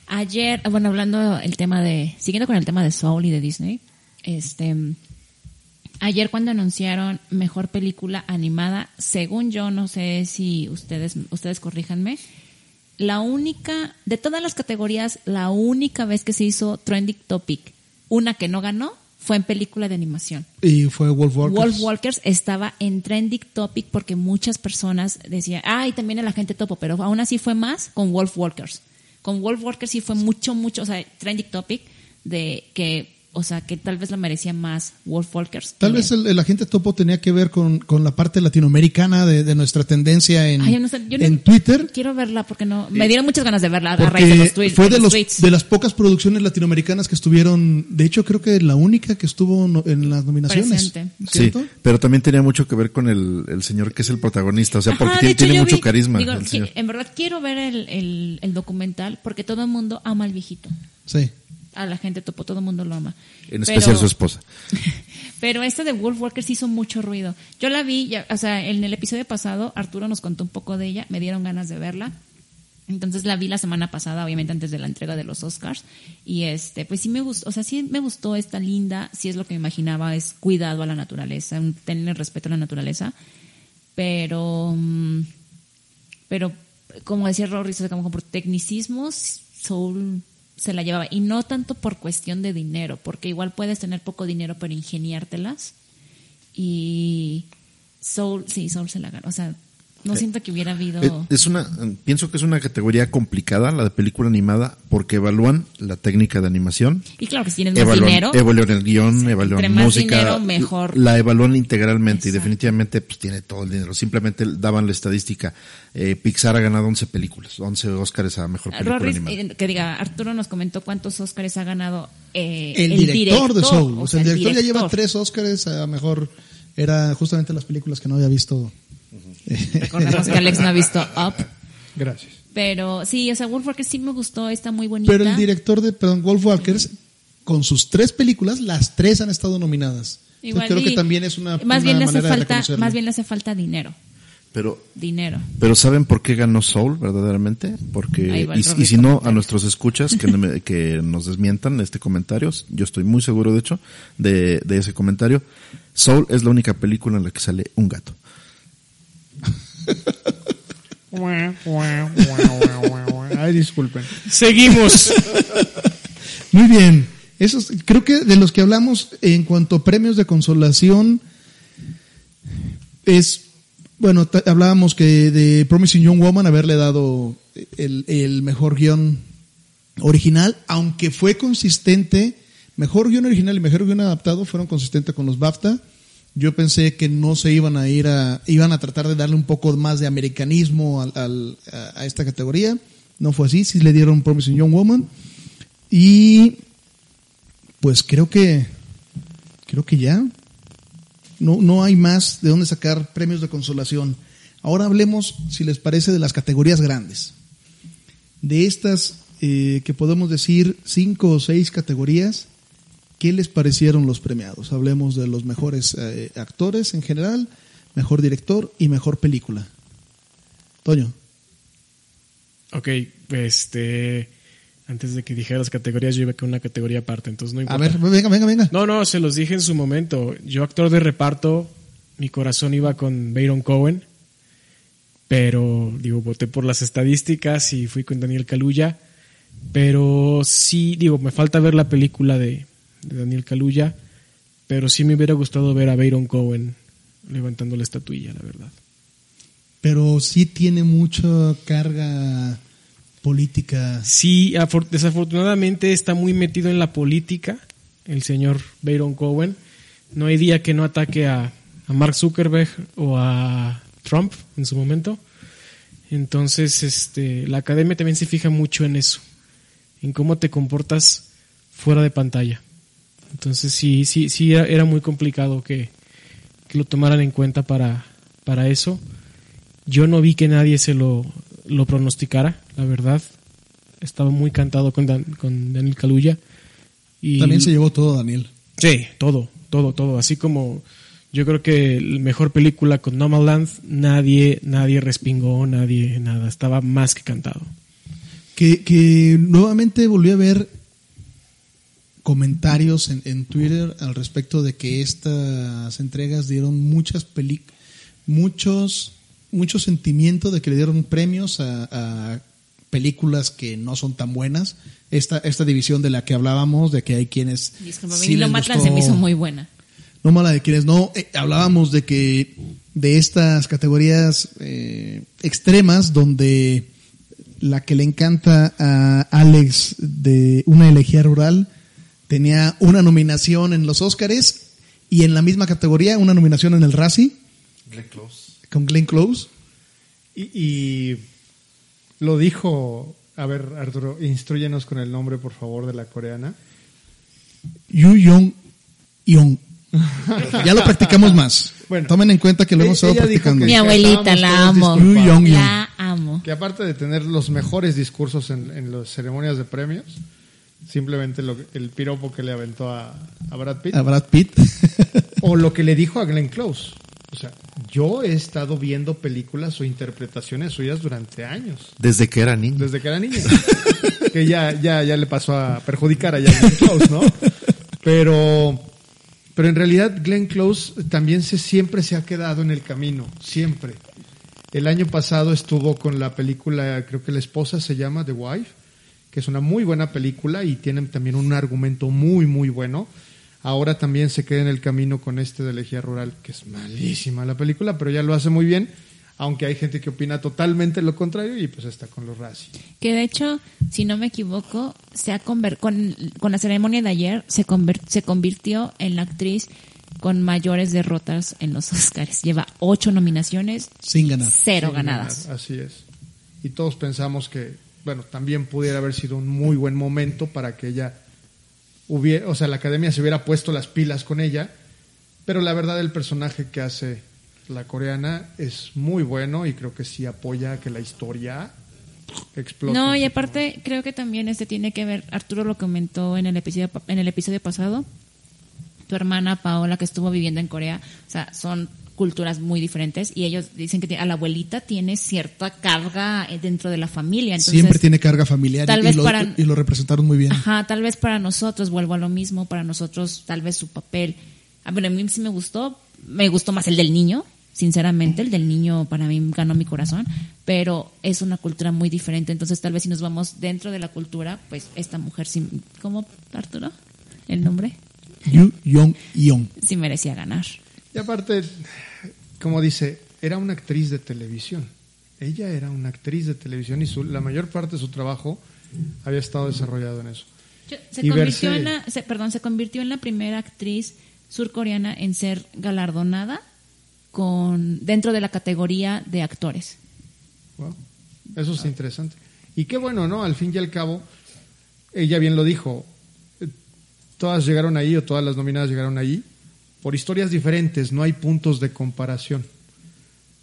ayer, bueno, hablando el tema de, siguiendo con el tema de Soul y de Disney, este, ayer cuando anunciaron mejor película animada, según yo, no sé si ustedes, ustedes corríjanme, la única, de todas las categorías, la única vez que se hizo Trending Topic, una que no ganó, fue en película de animación. Y fue Wolf Walkers. Wolf Walkers estaba en trending topic porque muchas personas decían, ah, y también el agente topo, pero aún así fue más con Wolf Walkers. Con Wolf Walkers sí fue mucho, mucho, o sea, trending topic de que, o sea, que tal vez la merecía más Wolf Walkers. Tal vez el, el agente topo tenía que ver con, con la parte latinoamericana de, de nuestra tendencia en, Ay, yo no sé, yo no- en Twitter. Quiero verla porque no, me dieron muchas ganas de verla a raíz de los tweets. fue de, los los, tweets. de las pocas producciones latinoamericanas que estuvieron, de hecho creo que la única que estuvo no- en las nominaciones. Sí, pero también tenía mucho que ver con el, el señor que es el protagonista, o sea, porque Ajá, tiene, hecho, mucho vi- carisma digo, el señor. en verdad quiero ver el, el, el documental porque todo el mundo ama al viejito. Sí. A la gente topo, todo el mundo lo ama. En Pero- especial su esposa. Pero esta de Wolf Walkers hizo mucho ruido. Yo la vi, ya- o sea, en el episodio pasado Arturo nos contó un poco de ella, me dieron ganas de verla. Entonces la vi la semana pasada, obviamente antes de la entrega de los Oscars. Y este, pues sí me gustó, o sea, sí me gustó esta linda, sí es lo que me imaginaba, es cuidado a la naturaleza, un- tener respeto a la naturaleza. Pero, mm, pero como decía Rory, o sea, como por tecnicismos, Soul se la llevaba. Y no tanto por cuestión de dinero, porque igual puedes tener poco dinero pero ingeniártelas. Y Soul, sí, Soul se la ganó. O sea, no siento que hubiera habido... Eh, Es una, pienso que es una categoría complicada, la de película animada, porque evalúan la técnica de animación, y claro que si tienes más evalúan, dinero, evalúan el guion, Entre evalúan más música, dinero, mejor. la evalúan integralmente y definitivamente pues tiene todo el dinero. Simplemente daban la estadística, eh, Pixar ha ganado 11 películas, 11 Oscars a mejor película Rory, animada. eh, que diga, Arturo nos comentó cuántos Oscars ha ganado eh, El, director, de Soul. O sea, el director ya lleva tres Oscars, a mejor era justamente las películas que no había visto. Recordemos que Alex no ha visto Up. Gracias. Pero sí, o sea, Wolf Walkers sí me gustó, está muy bonita. Pero el director de, perdón, Wolf Walkers, con sus tres películas, las tres han estado nominadas. Entonces, Igual creo que también es una, más una bien le hace falta más bien le hace falta dinero Pero dinero Pero ¿saben por qué ganó Soul verdaderamente? Porque, y, si no, a nuestros escuchas que, me- que nos desmientan este comentario, yo estoy muy seguro de hecho de, de ese comentario, Soul es la única película en la que sale un gato. Ay, disculpen. Seguimos. Muy bien. Esos, creo que de los que hablamos en cuanto a premios de consolación, es, bueno, hablábamos que de Promising Young Woman haberle dado el, el mejor guion original, aunque fue consistente, mejor guion original y mejor guion adaptado fueron consistentes con los BAFTA. Yo pensé que no se iban a ir a, iban a tratar de darle un poco más de americanismo al, al- a, esta categoría. No fue así, sí le dieron Promising Young Woman. Y pues creo que creo que ya no no hay más de dónde sacar premios de consolación. Ahora hablemos, si les parece, de las categorías grandes. De estas eh, que podemos decir cinco o seis categorías, ¿qué les parecieron los premiados? Hablemos de los mejores eh, actores en general, mejor director y mejor película. Toño. Ok, este. Antes de que dijera las categorías, yo iba con una categoría aparte, entonces no A importa. ver, venga, venga, venga. No, no, se los dije en su momento. Yo, actor de reparto, mi corazón iba con Bayron Cohen, pero, digo, voté por las estadísticas y fui con Daniel Kaluuya. Pero sí, digo, me falta ver la película de, de Daniel Kaluuya, pero sí me hubiera gustado ver a Bayron Cohen levantando la estatuilla, la verdad. Pero sí tiene mucha carga política. Sí, afor- desafortunadamente está muy metido en la política el señor Bayron Cohen. No hay día que no ataque a, a Mark Zuckerberg o a Trump en su momento. Entonces, este, la academia también se fija mucho en eso, en cómo te comportas fuera de pantalla. Entonces, sí, sí, sí, era, muy complicado que, que lo tomaran en cuenta para, para eso. Yo no vi que nadie se lo, lo pronosticara, la verdad. Estaba muy cantado con, Dan- con Daniel Kaluuya. Y También se llevó todo, Daniel. Sí, todo, todo, todo. Así como yo creo que la mejor película con Nomadland, nadie, nadie respingó, nadie, nada. Estaba más que cantado. Que, que nuevamente volví a ver comentarios en, en Twitter al respecto de que estas entregas dieron muchas peli muchos mucho sentimiento de que le dieron premios a, a películas que no son tan buenas. Esta, esta división de la que hablábamos, de que hay quienes sí gustó- se me hizo muy buena. no mala de quienes no. Eh, hablábamos de que de estas categorías eh, extremas donde la que le encanta a Alex de una elegía rural tenía una nominación en los Óscares y en la misma categoría una nominación en el Razzie con Glenn Close. Y, y lo dijo, a ver Arturo, instruyenos con el nombre por favor de la coreana. Yu Young Young. ya lo practicamos más. Bueno, Tomen en cuenta que lo hemos estado practicando. Mi abuelita, la amo. Yu Young Young. La amo. Que aparte de tener los mejores discursos en, en las ceremonias de premios, Simplemente lo, el piropo que le aventó a, a Brad Pitt. A Brad Pitt. O lo que le dijo a Glenn Close. O sea, yo he estado viendo películas o interpretaciones suyas durante años. Desde que era niño. Desde que era niño. que ya, ya, ya le pasó a perjudicar a Glenn Close, ¿no? Pero, pero en realidad Glenn Close también se, siempre se ha quedado en el camino. Siempre. El año pasado estuvo con la película, creo que la esposa se llama The Wife, que es una muy buena película y tienen también un argumento muy, muy bueno. Ahora también se queda en el camino con este de Elegía Rural, que es malísima la película, pero ya lo hace muy bien, aunque hay gente que opina totalmente lo contrario y pues está con los Razzie. Que de hecho, si no me equivoco, se ha conver- con, con la ceremonia de ayer se, conver- se convirtió en la actriz con mayores derrotas en los Oscars. Lleva ocho nominaciones, Sin ganar. cero Sin ganadas. ganar, así es. Y todos pensamos que, bueno, también pudiera haber sido un muy buen momento para que ella hubiera, o sea, la academia se hubiera puesto las pilas con ella, pero la verdad el personaje que hace la coreana es muy bueno y creo que sí apoya que la historia explote. No, y aparte creo que también este tiene que ver, Arturo lo comentó en el episodio en el episodio pasado, tu hermana Paola que estuvo viviendo en Corea, o sea, son culturas muy diferentes y ellos dicen que a la abuelita tiene cierta carga eh, dentro de la familia, entonces Siempre tiene carga familiar tal y, vez lo, para- y lo representaron muy bien. Ajá, tal vez para nosotros, vuelvo a lo mismo, para nosotros tal vez su papel. A ver, a mí sí me gustó, me gustó más el del niño, sinceramente, el del niño para mí ganó mi corazón, pero es una cultura muy diferente, entonces tal vez si nos vamos dentro de la cultura, pues esta mujer ¿cómo Arturo? ¿El nombre? Yu Yong Yong. Sí merecía ganar. Y aparte, como dice, era una actriz de televisión. Ella era una actriz de televisión y su, la mayor parte de su trabajo había estado desarrollado en eso. Se Y convirtió verse- en la, se- perdón, se convirtió en la primera actriz surcoreana en ser galardonada con dentro de la categoría de actores. Wow. Eso es interesante. Y qué bueno, ¿no? Al fin y al cabo, ella bien lo dijo, eh, todas llegaron ahí o todas las nominadas llegaron ahí por historias diferentes, no hay puntos de comparación.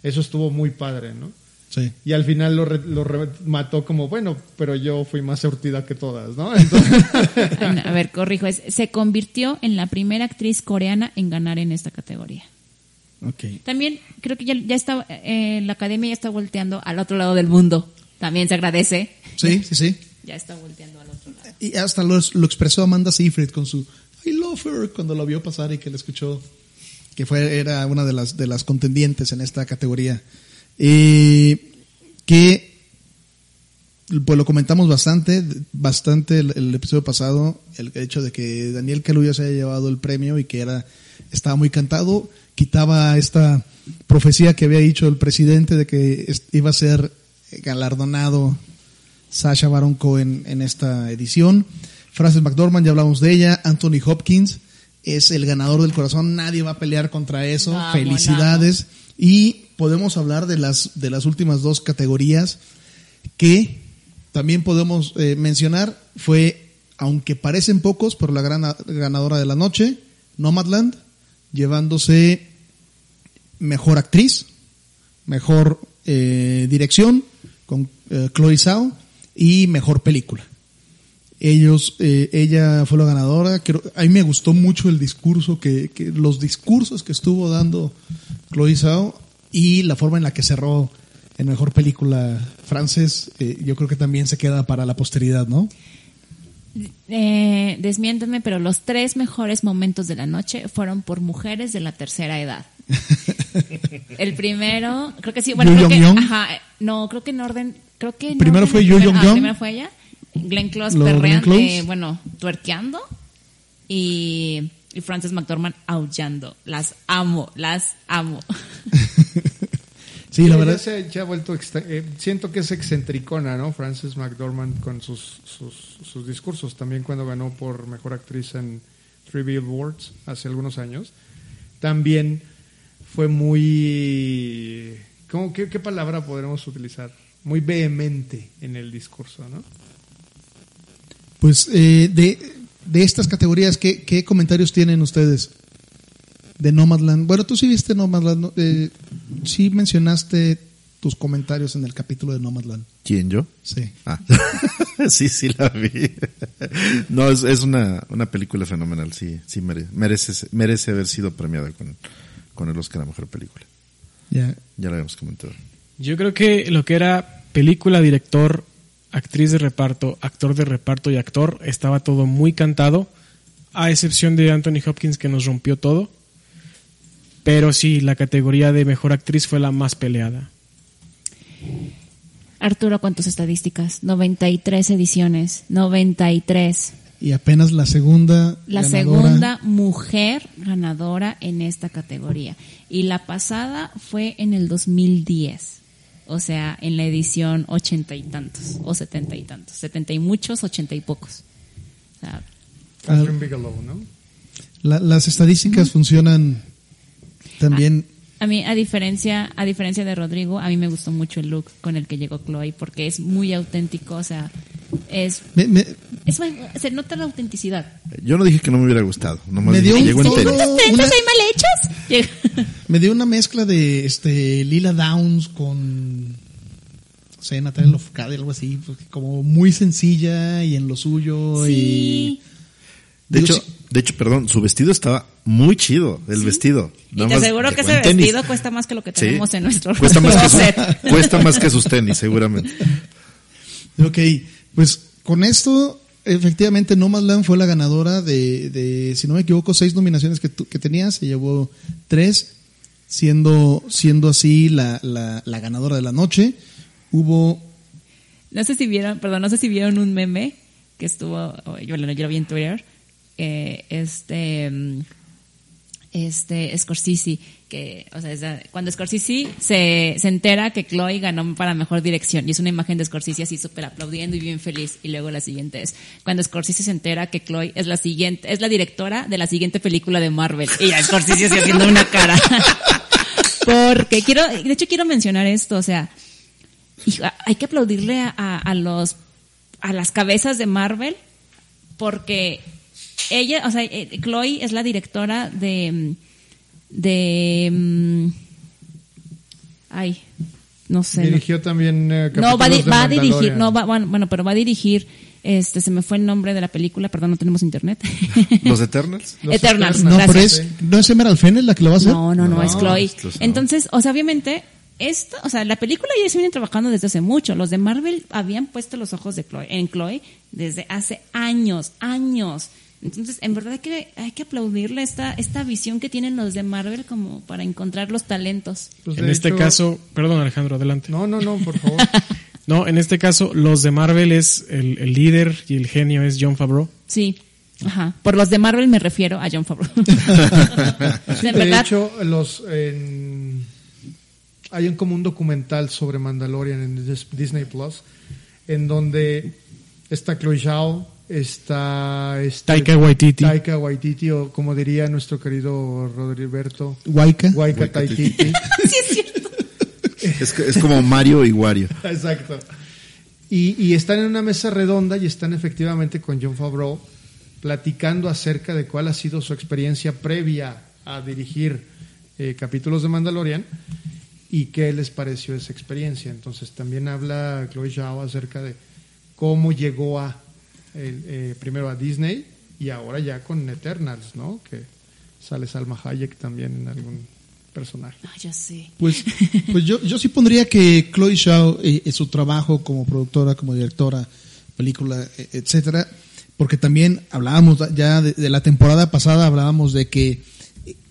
Eso estuvo muy padre, ¿no? Sí. Y al final lo, re- lo remató como, bueno, pero yo fui más surtida que todas, ¿no? Entonces, no, A ver, corrijo, es, se convirtió en la primera actriz coreana en ganar en esta categoría. Ok. También creo que ya, ya está, eh, la academia ya está volteando al otro lado del mundo. También se agradece. Sí, sí, sí. Ya está volteando al otro lado. Y hasta lo, lo expresó Amanda Seyfried con su I love her cuando lo vio pasar y que le escuchó que fue era una de las de las contendientes en esta categoría. Eh, que pues lo comentamos bastante, bastante el, episodio pasado, el hecho de que Daniel Kaluuya se haya llevado el premio y que era estaba muy cantado, quitaba esta profecía que había dicho el presidente de que iba a ser galardonado Sasha Baron Cohen en esta edición. Frances McDormand, ya hablamos de ella. Anthony Hopkins es el ganador del corazón. Nadie va a pelear contra eso. Vamos, Felicidades. Y podemos hablar de las, de las últimas dos categorías que también podemos eh, mencionar. Fue, aunque parecen pocos, pero la gran ganadora de la noche, Nomadland, llevándose mejor actriz, mejor eh, dirección con eh, Chloe Zhao y mejor película. Ellos, eh, ella fue la ganadora. Creo, a mí me gustó mucho el discurso que, que los discursos que estuvo dando Chloe Zhao y la forma en la que cerró en mejor película francés. eh, yo creo que también se queda para la posteridad, ¿no? Eh, desmiénteme, pero los tres mejores momentos de la noche fueron por mujeres de la tercera edad. El primero, creo que sí, bueno, creo que, ajá, eh, no, creo que en orden, creo que en Primero orden, fue el Yu primero- ah, Yong-yong. primero fue ella, Glenn Close perreando, eh, bueno, tuerqueando y, y Frances McDormand aullando. Las amo, las amo. Sí, la verdad. se, ya ha vuelto, eh, siento que es excentricona, ¿no? Frances McDormand con sus, sus, sus discursos. También cuando ganó por Mejor Actriz en Three Billboards hace algunos años. También fue muy... ¿cómo, qué, qué palabra podremos utilizar? Muy vehemente en el discurso, ¿no? Pues eh, de, de estas categorías, ¿qué, ¿qué comentarios tienen ustedes? De Nomadland. Bueno, tú sí viste Nomadland. ¿no? Eh, sí mencionaste tus comentarios en el capítulo de Nomadland. ¿Quién, yo? Sí. Ah. sí, sí la vi. no, es, es una, una película fenomenal, sí, sí mere- merece, merece haber sido premiada con, con el Oscar a Mejor Película. Ya. Ya lo habíamos comentado. Yo creo que lo que era película, director, actriz de reparto, actor de reparto y actor, estaba todo muy cantado, a excepción de Anthony Hopkins que nos rompió todo. Pero sí, la categoría de mejor actriz fue la más peleada. Arturo, ¿cuántas estadísticas? 93 ediciones. 93. Y apenas la segunda. La ganadora. segunda mujer ganadora en esta categoría. Y la pasada fue en el 2010. O sea, en la edición ochenta y tantos, o setenta y tantos. Setenta y muchos, ochenta y pocos. O sea, Catherine Bigelow, ¿no? La- las estadísticas funcionan también. A mí, a diferencia, a diferencia de Rodrigo, a mí me gustó mucho el look con el que llegó Chloe, porque es muy auténtico, o sea, es, Me, me- es muy- se nota la autenticidad. Yo no dije que no me hubiera gustado, nomás Me dije dio que un llegó en tono- tenis. ¿Cuántos trenzas una- hay mal hechas? Llega- me dio una mezcla de este Lila Downs con. No sé, Natalia Lofcade, algo así. Como muy sencilla y en lo suyo. Sí. Y. De Digo, hecho, sí. de hecho, perdón, su vestido estaba muy chido, el vestido. Y te más aseguro que ese en tenis. vestido cuesta más que lo que Sí. tenemos en nuestro cuesta más, que su- cuesta más que sus tenis, seguramente. Ok, pues con esto, efectivamente, Nomadland fue la ganadora de, de, si no me equivoco, seis nominaciones que, tu- que tenía, se llevó tres, siendo, siendo así la, la, la ganadora de la noche. Hubo, No sé si vieron, perdón, no sé si vieron un meme que estuvo, yo, lo- yo lo vi en Twitter, eh, este, mm, este Scorsese, que, o sea, cuando Scorsese se, se entera que Chloe ganó para mejor dirección, y es una imagen de Scorsese así súper aplaudiendo y bien feliz, y luego la siguiente es, cuando Scorsese se entera que Chloe es la siguiente, es la directora de la siguiente película de Marvel, y ya Scorsese así haciendo una cara. Porque quiero, de hecho quiero mencionar esto, o sea, hay que aplaudirle a- a los a las cabezas de Marvel porque ella, o sea, eh, Chloe es la directora de de mm, ay, no sé. no- Dirigió también eh, no, va, a di- va a dirigir, no, va, bueno, bueno, pero va a dirigir, este, se me fue el nombre de la película, perdón, no tenemos internet. ¿Los Eternals? Los Eternals, Eternals. no, pero es, no es Emerald Fennel la que lo va a hacer. No, no, no, No, es Chloe. Entonces, o sea, obviamente, esto, o sea, la película ya se viene trabajando desde hace mucho. Los de Marvel habían puesto los ojos de Chloe, en Chloe desde hace años, años. Entonces, en verdad hay que, hay que aplaudirle esta, esta visión que tienen los de Marvel como para encontrar los talentos. Pues, en este hecho- caso, perdón Alejandro, adelante. No, no, no, por favor. No, en este caso, los de Marvel es el, el líder y el genio es John Favreau. Sí. Ajá. Por los de Marvel me refiero a John Favreau. Sí, de verdad, hecho, los en- hay un como un documental sobre Mandalorian en Dis- Disney Plus, en donde está Chloe Zhao, está este- Taika Waititi. Taika Waititi, o como diría nuestro querido Rodriberto, Waika. Waika Waika Taititi. sí es cierto. Es, es como Mario y Wario. Exacto. Y, y están en una mesa redonda y están efectivamente con John Favreau platicando acerca de cuál ha sido su experiencia previa a dirigir eh, capítulos de Mandalorian y qué les pareció esa experiencia. Entonces también habla Chloe Zhao acerca de cómo llegó a el, eh, primero a Disney y ahora ya con Eternals, ¿no? Que sale Salma Hayek también en algún personaje. Ah, ya sé. Pues, pues yo, yo sí pondría que Chloe Zhao, eh, eh, su trabajo como productora, como directora, película, eh, etcétera, porque también hablábamos ya de, de la temporada pasada, hablábamos de que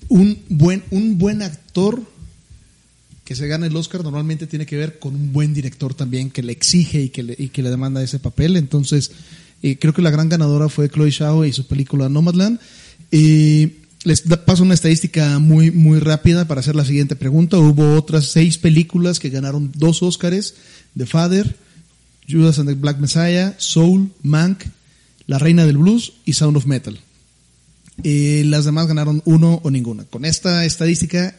un buen, un buen actor que se gana el Oscar normalmente tiene que ver con un buen director también que le exige y que le, y que le demanda ese papel. Entonces, creo que la gran ganadora fue Chloe Zhao y su película Nomadland. Les paso una estadística muy, muy rápida para hacer la siguiente pregunta. Hubo otras seis películas que ganaron dos Oscars: The Father, Judas and the Black Messiah, Soul, Mank, La Reina del Blues y Sound of Metal. Las demás ganaron uno o ninguna. Con esta estadística,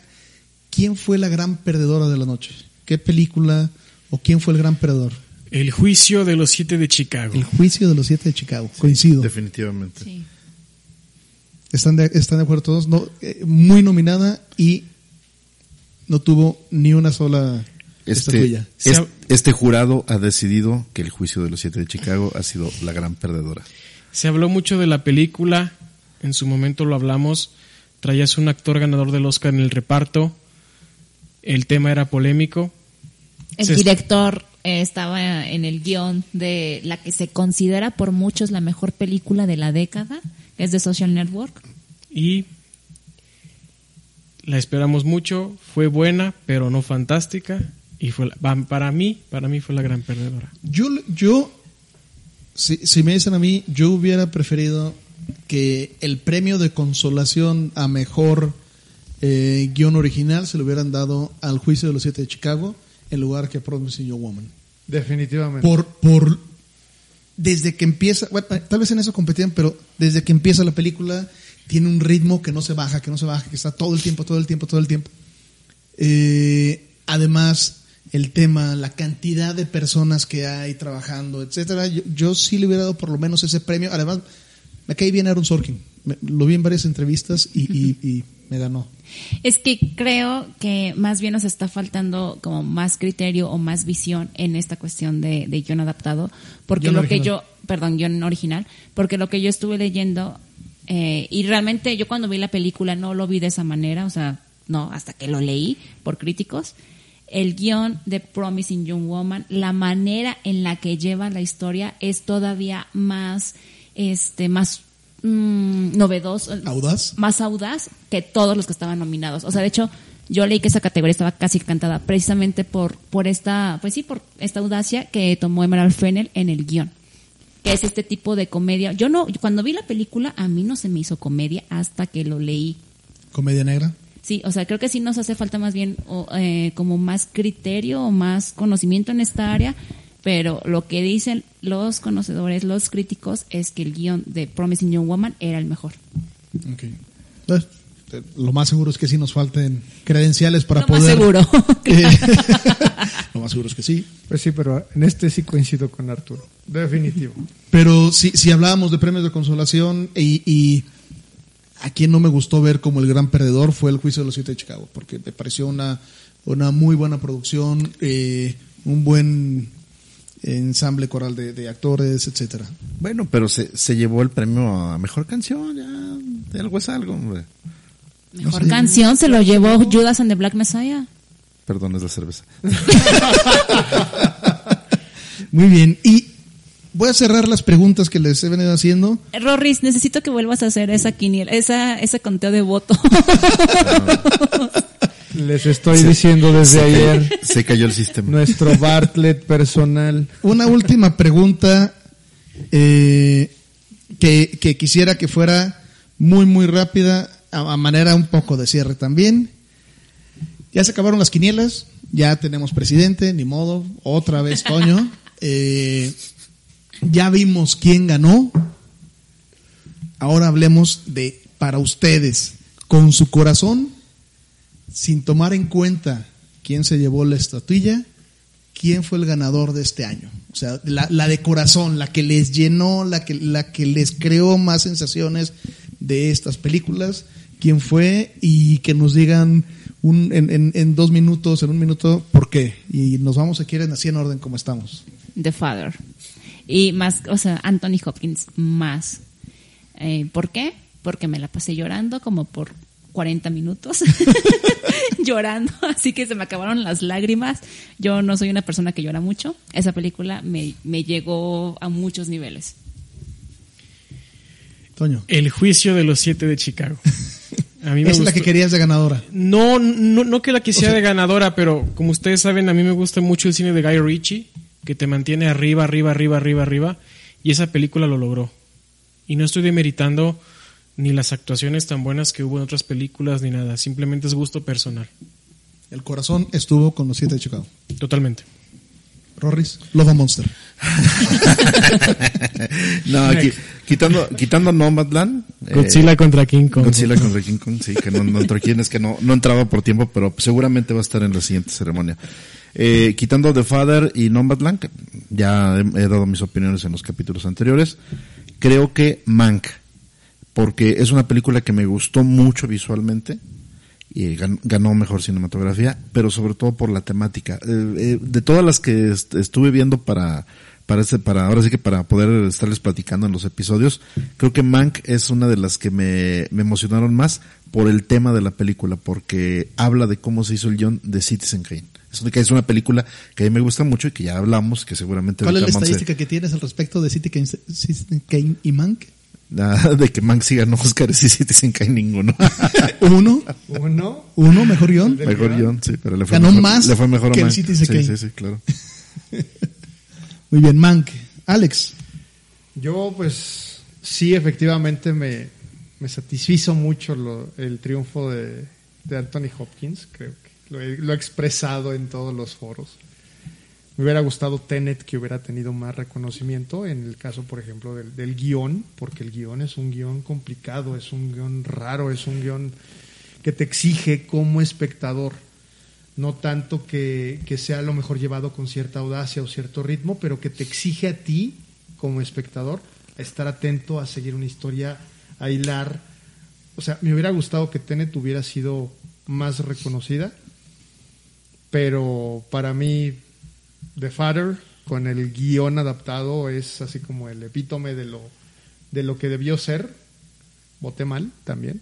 ¿quién fue la gran perdedora de la noche? ¿Qué película o quién fue el gran perdedor? El juicio de los siete de Chicago. El juicio de los siete de Chicago. Coincido. Definitivamente. Sí. ¿Están de, están de acuerdo todos? No, eh, muy nominada y no tuvo ni una sola. este, este, este jurado ha decidido que el juicio de los siete de Chicago ha sido la gran perdedora. Se habló mucho de la película, en su momento lo hablamos, traías un actor ganador del Oscar en el reparto, el tema era polémico, El Se- director estaba en el guion de la que se considera por muchos la mejor película de la década, que es de Social Network. y la esperamos mucho, fue buena, pero no fantástica, y fue la- pa- para mí, para mí fue la gran perdedora. Yo, yo si, si me dicen a mí, yo hubiera preferido que el premio de consolación a mejor eh, guion original se lo hubieran dado al juicio de los siete de Chicago en lugar que Promising Young Woman. Definitivamente. Por, por, desde que empieza, bueno, tal vez en eso competían, pero desde que empieza la película tiene un ritmo que no se baja, que no se baja, que está todo el tiempo, todo el tiempo, todo el tiempo. Eh, además, el tema, la cantidad de personas que hay trabajando, etcétera, yo, yo sí le hubiera dado por lo menos ese premio. Además, me caí bien Aaron Sorkin. Me- lo vi en varias entrevistas y, y- y me ganó. Es que creo que más bien nos está faltando como más criterio o más visión en esta cuestión de, de guion adaptado, porque Guión lo que yo, perdón, guion original, porque lo que yo estuve leyendo eh, y realmente yo cuando vi la película no lo vi de esa manera, o sea, no, hasta que lo leí por críticos. El guion de Promising Young Woman, la manera en la que lleva la historia es todavía más, este, más mm, novedoso, ¿Audaz? más audaz que todos los que estaban nominados. O sea, de hecho, yo leí que esa categoría estaba casi cantada precisamente por, por esta, pues sí, por esta audacia que tomó Emerald Fennel en el guion. Que es este tipo de comedia. Yo no, cuando vi la película, a mí no se me hizo comedia hasta que lo leí. Comedia negra. Sí, o sea, creo que sí nos hace falta más bien o, eh, como más criterio o más conocimiento en esta área, pero lo que dicen los conocedores, los críticos, es que el guion de Promising Young Woman era el mejor. Okay. Pues, eh, lo más seguro es que sí nos falten credenciales para Lo más poder. seguro. Eh, lo más seguro es que sí. Pues sí, pero en este sí coincido con Arturo. Definitivo. Pero si, si hablábamos de premios de consolación y, y a quien no me gustó ver como el gran perdedor fue el juicio de los siete de Chicago, porque me pareció una, una muy buena producción, eh, un buen ensamble coral de, de actores, etcétera. Bueno, pero se, se llevó el premio a mejor canción, ya, de algo es algo, hombre. Mejor canción se lo llevó Judas and the Black Messiah. Perdón, es la cerveza. Muy bien, y voy a cerrar las preguntas que les he venido haciendo. Rorris, necesito que vuelvas a hacer esa quiniela, esa, ese conteo de voto. Les estoy diciendo desde Se ayer cayó- se cayó el sistema. nuestro Bartlett personal. Una última pregunta eh, que, que quisiera que fuera muy, muy rápida, a, a manera un poco de cierre también. Ya se acabaron las quinielas, ya tenemos presidente, ni modo, otra vez Toño. Eh, ya vimos quién ganó. Ahora hablemos de, para ustedes, con su corazón, sin tomar en cuenta quién se llevó la estatuilla, quién fue el ganador de este año. O sea, la, la de corazón, la que les llenó, la que, la que les creó más sensaciones de estas películas, quién fue y que nos digan un, en, en- dos minutos, en un minuto, por qué. Y nos vamos a quieren así en orden como estamos. The Father. Y más, o sea, Anthony Hopkins más. Eh, ¿Por qué? Porque me la pasé llorando como por 40 minutos. llorando, así que se me acabaron las lágrimas. Yo no soy una persona que llora mucho. Esa película me, me llegó a muchos niveles. Toño. El juicio de los siete de Chicago. A mí me Esa es la que gustó- querías de ganadora. No, no, no que la quisiera O sea- de ganadora, pero como ustedes saben, a mí me gusta mucho el cine de Guy Ritchie, que te mantiene arriba, arriba, arriba, arriba, arriba, y esa película lo logró. Y no estoy demeritando ni las actuaciones tan buenas que hubo en otras películas ni nada, simplemente es gusto personal, El corazón estuvo con los siete de Chicago. totalmente. Rorris, Love a Monster. No, qui- quitando, quitando Nomadland. eh, Godzilla contra King Kong. Godzilla contra King Kong, sí, que no, no entró aquí, es que no, no entraba por tiempo, pero seguramente va a estar en la siguiente ceremonia. Eh, quitando The Father y Nomadland, que ya he, he dado mis opiniones en los capítulos anteriores, creo que Mank, porque es una película que me gustó mucho visualmente, y gan- ganó mejor cinematografía, pero sobre todo por la temática. Eh, eh, de todas las que est- estuve viendo para para este, para ahora sí que para poder estarles platicando en los episodios, creo que Mank es una de las que me, me emocionaron más por el tema de la película, porque habla de cómo se hizo el guion de Citizen Kane. Es una, que es una película que a mí me gusta mucho y que ya hablamos, que seguramente ¿Cuál es la estadística que tienes al respecto de Citizen Kane y Mank? Ah, de que Mank sí ganó Oscars y Citizen Kane ninguno. Uno, Uno, uno, mejor guion. Mejor guion. sí, pero le fue Ganó mejor, más le fue mejor a que el Mank. Citizen sí, Kane. sí, sí, claro. Muy bien, Mank. Alex. Yo, pues, sí, efectivamente me, me satisfizo mucho lo- el triunfo de, de Anthony Hopkins. Creo que lo he, lo he expresado en todos los foros. Me hubiera gustado Tenet que hubiera tenido más reconocimiento en el caso, por ejemplo, del, guion, porque el guion es un guion complicado, es un guion raro, es un guion que te exige como espectador. No tanto que, que sea a lo mejor llevado con cierta audacia o cierto ritmo, pero que te exige a ti, como espectador, estar atento, a seguir una historia, a hilar. O sea, me hubiera gustado que Tenet hubiera sido más reconocida, pero para mí The Father con el guion adaptado es así como el epítome de lo de lo que debió ser. Voté mal también,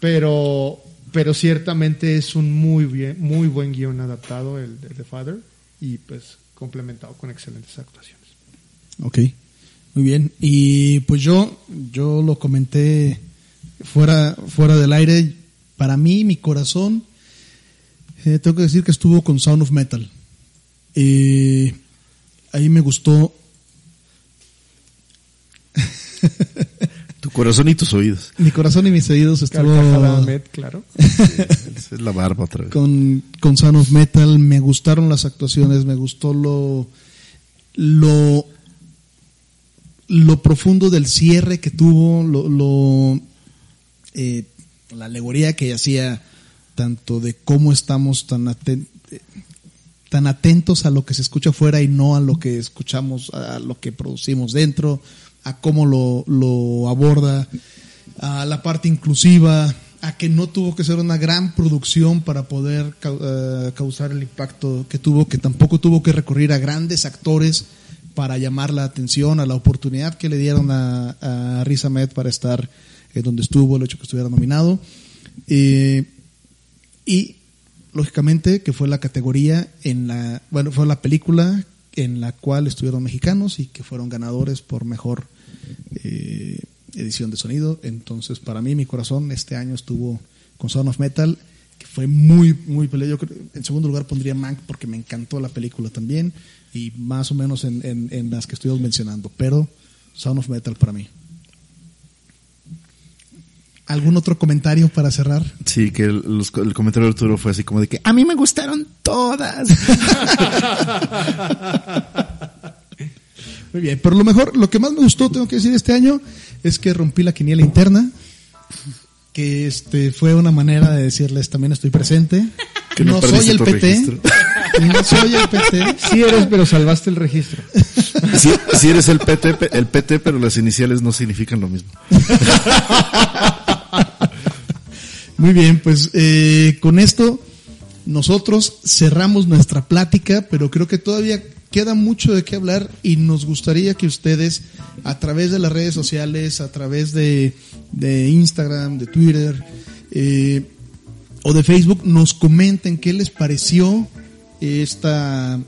pero pero ciertamente es un muy bien muy buen guion adaptado el de The Father y pues complementado con excelentes actuaciones. Ok, muy bien. Y pues yo, yo lo comenté fuera, fuera del aire. Para mí, mi corazón, eh, tengo que decir que estuvo con Sound of Metal. Eh, ahí me gustó. Tu corazón y tus oídos. Mi corazón y mis oídos estuvo Ahmed, claro. Esa es la barba otra vez. con, con Sound of Metal. Me gustaron las actuaciones, me gustó lo, lo, lo profundo del cierre que tuvo, lo, lo, eh, la alegoría que hacía tanto de cómo estamos tan aten- tan atentos a lo que se escucha afuera y no a lo que escuchamos, a lo que producimos dentro, a cómo lo, aborda, a la parte inclusiva, a que no tuvo que ser una gran producción para poder eh, causar el impacto que tuvo, que tampoco tuvo que recurrir a grandes actores para llamar la atención, a la oportunidad que le dieron a, a para estar eh, donde estuvo, el hecho que estuviera nominado. Eh, y lógicamente que fue la categoría en la, bueno, fue la película en la cual estuvieron mexicanos y que fueron ganadores por mejor eh, edición de sonido. Entonces, para mí, mi corazón este año estuvo con Sound of Metal, que fue muy, muy pelea. Yo creo, en segundo lugar pondría Mank porque me encantó la película también y más o menos en, en, en las que estuvimos mencionando, pero Sound of Metal para mí. ¿Algún otro comentario para cerrar? Sí, que el, los- el comentario de Arturo fue así como de que a mí me gustaron todas. Muy bien, pero lo mejor, lo que más me gustó, tengo que decir, este año, es que rompí la quiniela interna, que este fue una manera de decirles también estoy presente. Que no no soy el PT, registro. no soy el PT. Sí eres, pero salvaste el registro. Si, si eres el PT, el PT, pero las iniciales no significan lo mismo. Muy bien, pues eh, con esto nosotros cerramos nuestra plática, pero creo que todavía queda mucho de qué hablar y nos gustaría que ustedes a través de las redes sociales, a través de, de Instagram, de Twitter eh, o de Facebook, nos comenten qué les pareció esta,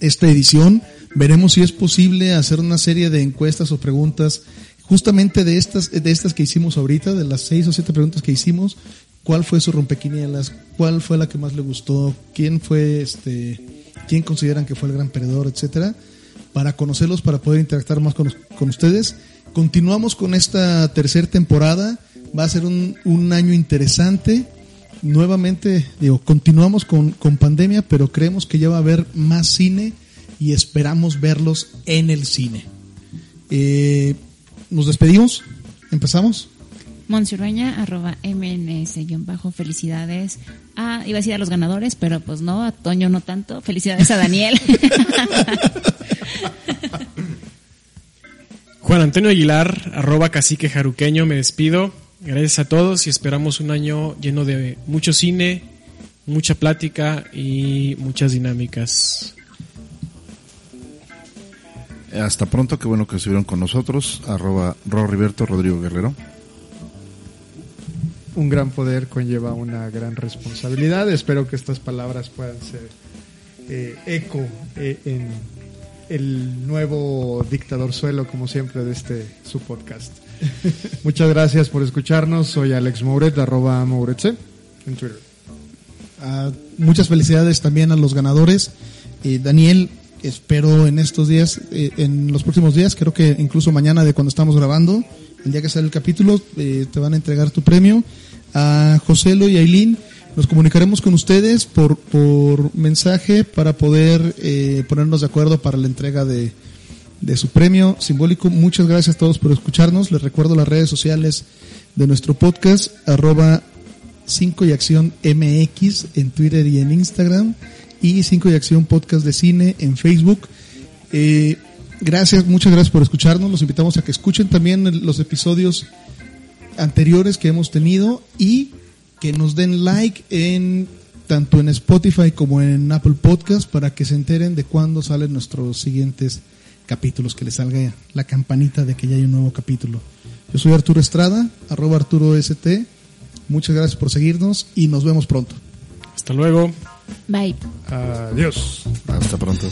esta edición. Veremos si es posible hacer una serie de encuestas o preguntas justamente de estas, de estas que hicimos ahorita, de las seis o siete preguntas que hicimos, cuál fue su rompequinielas, cuál fue la que más le gustó, quién fue este, quién consideran que fue el gran perdedor, etcétera, para conocerlos, para poder interactuar más con, con ustedes. Continuamos con esta tercera temporada, va a ser un, un año interesante. Nuevamente, digo, continuamos con, con pandemia, pero creemos que ya va a haber más cine y esperamos verlos en el cine. Eh, nos despedimos, empezamos. Monsurreña, arroba MNS-bajo, felicidades a, iba a decir a los ganadores, pero pues no, a Toño no tanto, felicidades a Daniel. Juan Antonio Aguilar, arroba cacique jaruqueño, me despido. Gracias a todos y esperamos un año lleno de mucho cine, mucha plática y muchas dinámicas. Hasta pronto, qué bueno que estuvieron con nosotros. Arroba Ro Riberto Rodrigo Guerrero. Un gran poder conlleva una gran responsabilidad. Espero que estas palabras puedan ser eh, eco eh, en el nuevo dictador suelo, como siempre, de este su podcast. Muchas gracias por escucharnos. Soy Alex Mouret, arroba Mouretse en Twitter. Ah, muchas felicidades también a los ganadores. Eh, Daniel, espero en estos días, eh, en los próximos días, creo que incluso mañana de cuando estamos grabando, el día que sale el capítulo, eh, te van a entregar tu premio. A Joselo y Ailín, nos comunicaremos con ustedes por, por mensaje para poder eh, ponernos de acuerdo para la entrega de, de su premio simbólico. Muchas gracias a todos por escucharnos. Les recuerdo las redes sociales de nuestro podcast, arroba 5 y acción MX en Twitter y en Instagram y 5 y acción podcast de cine en Facebook. Eh, gracias, muchas gracias por escucharnos. Los invitamos a que escuchen también los episodios anteriores que hemos tenido y que nos den like en tanto en Spotify como en Apple Podcast para que se enteren de cuándo salen nuestros siguientes capítulos, que les salga la campanita de que ya hay un nuevo capítulo. Yo soy Arturo Estrada, arroba Arturo ST. Muchas gracias por seguirnos y nos vemos pronto. Hasta luego. Bye. Adiós. Hasta pronto.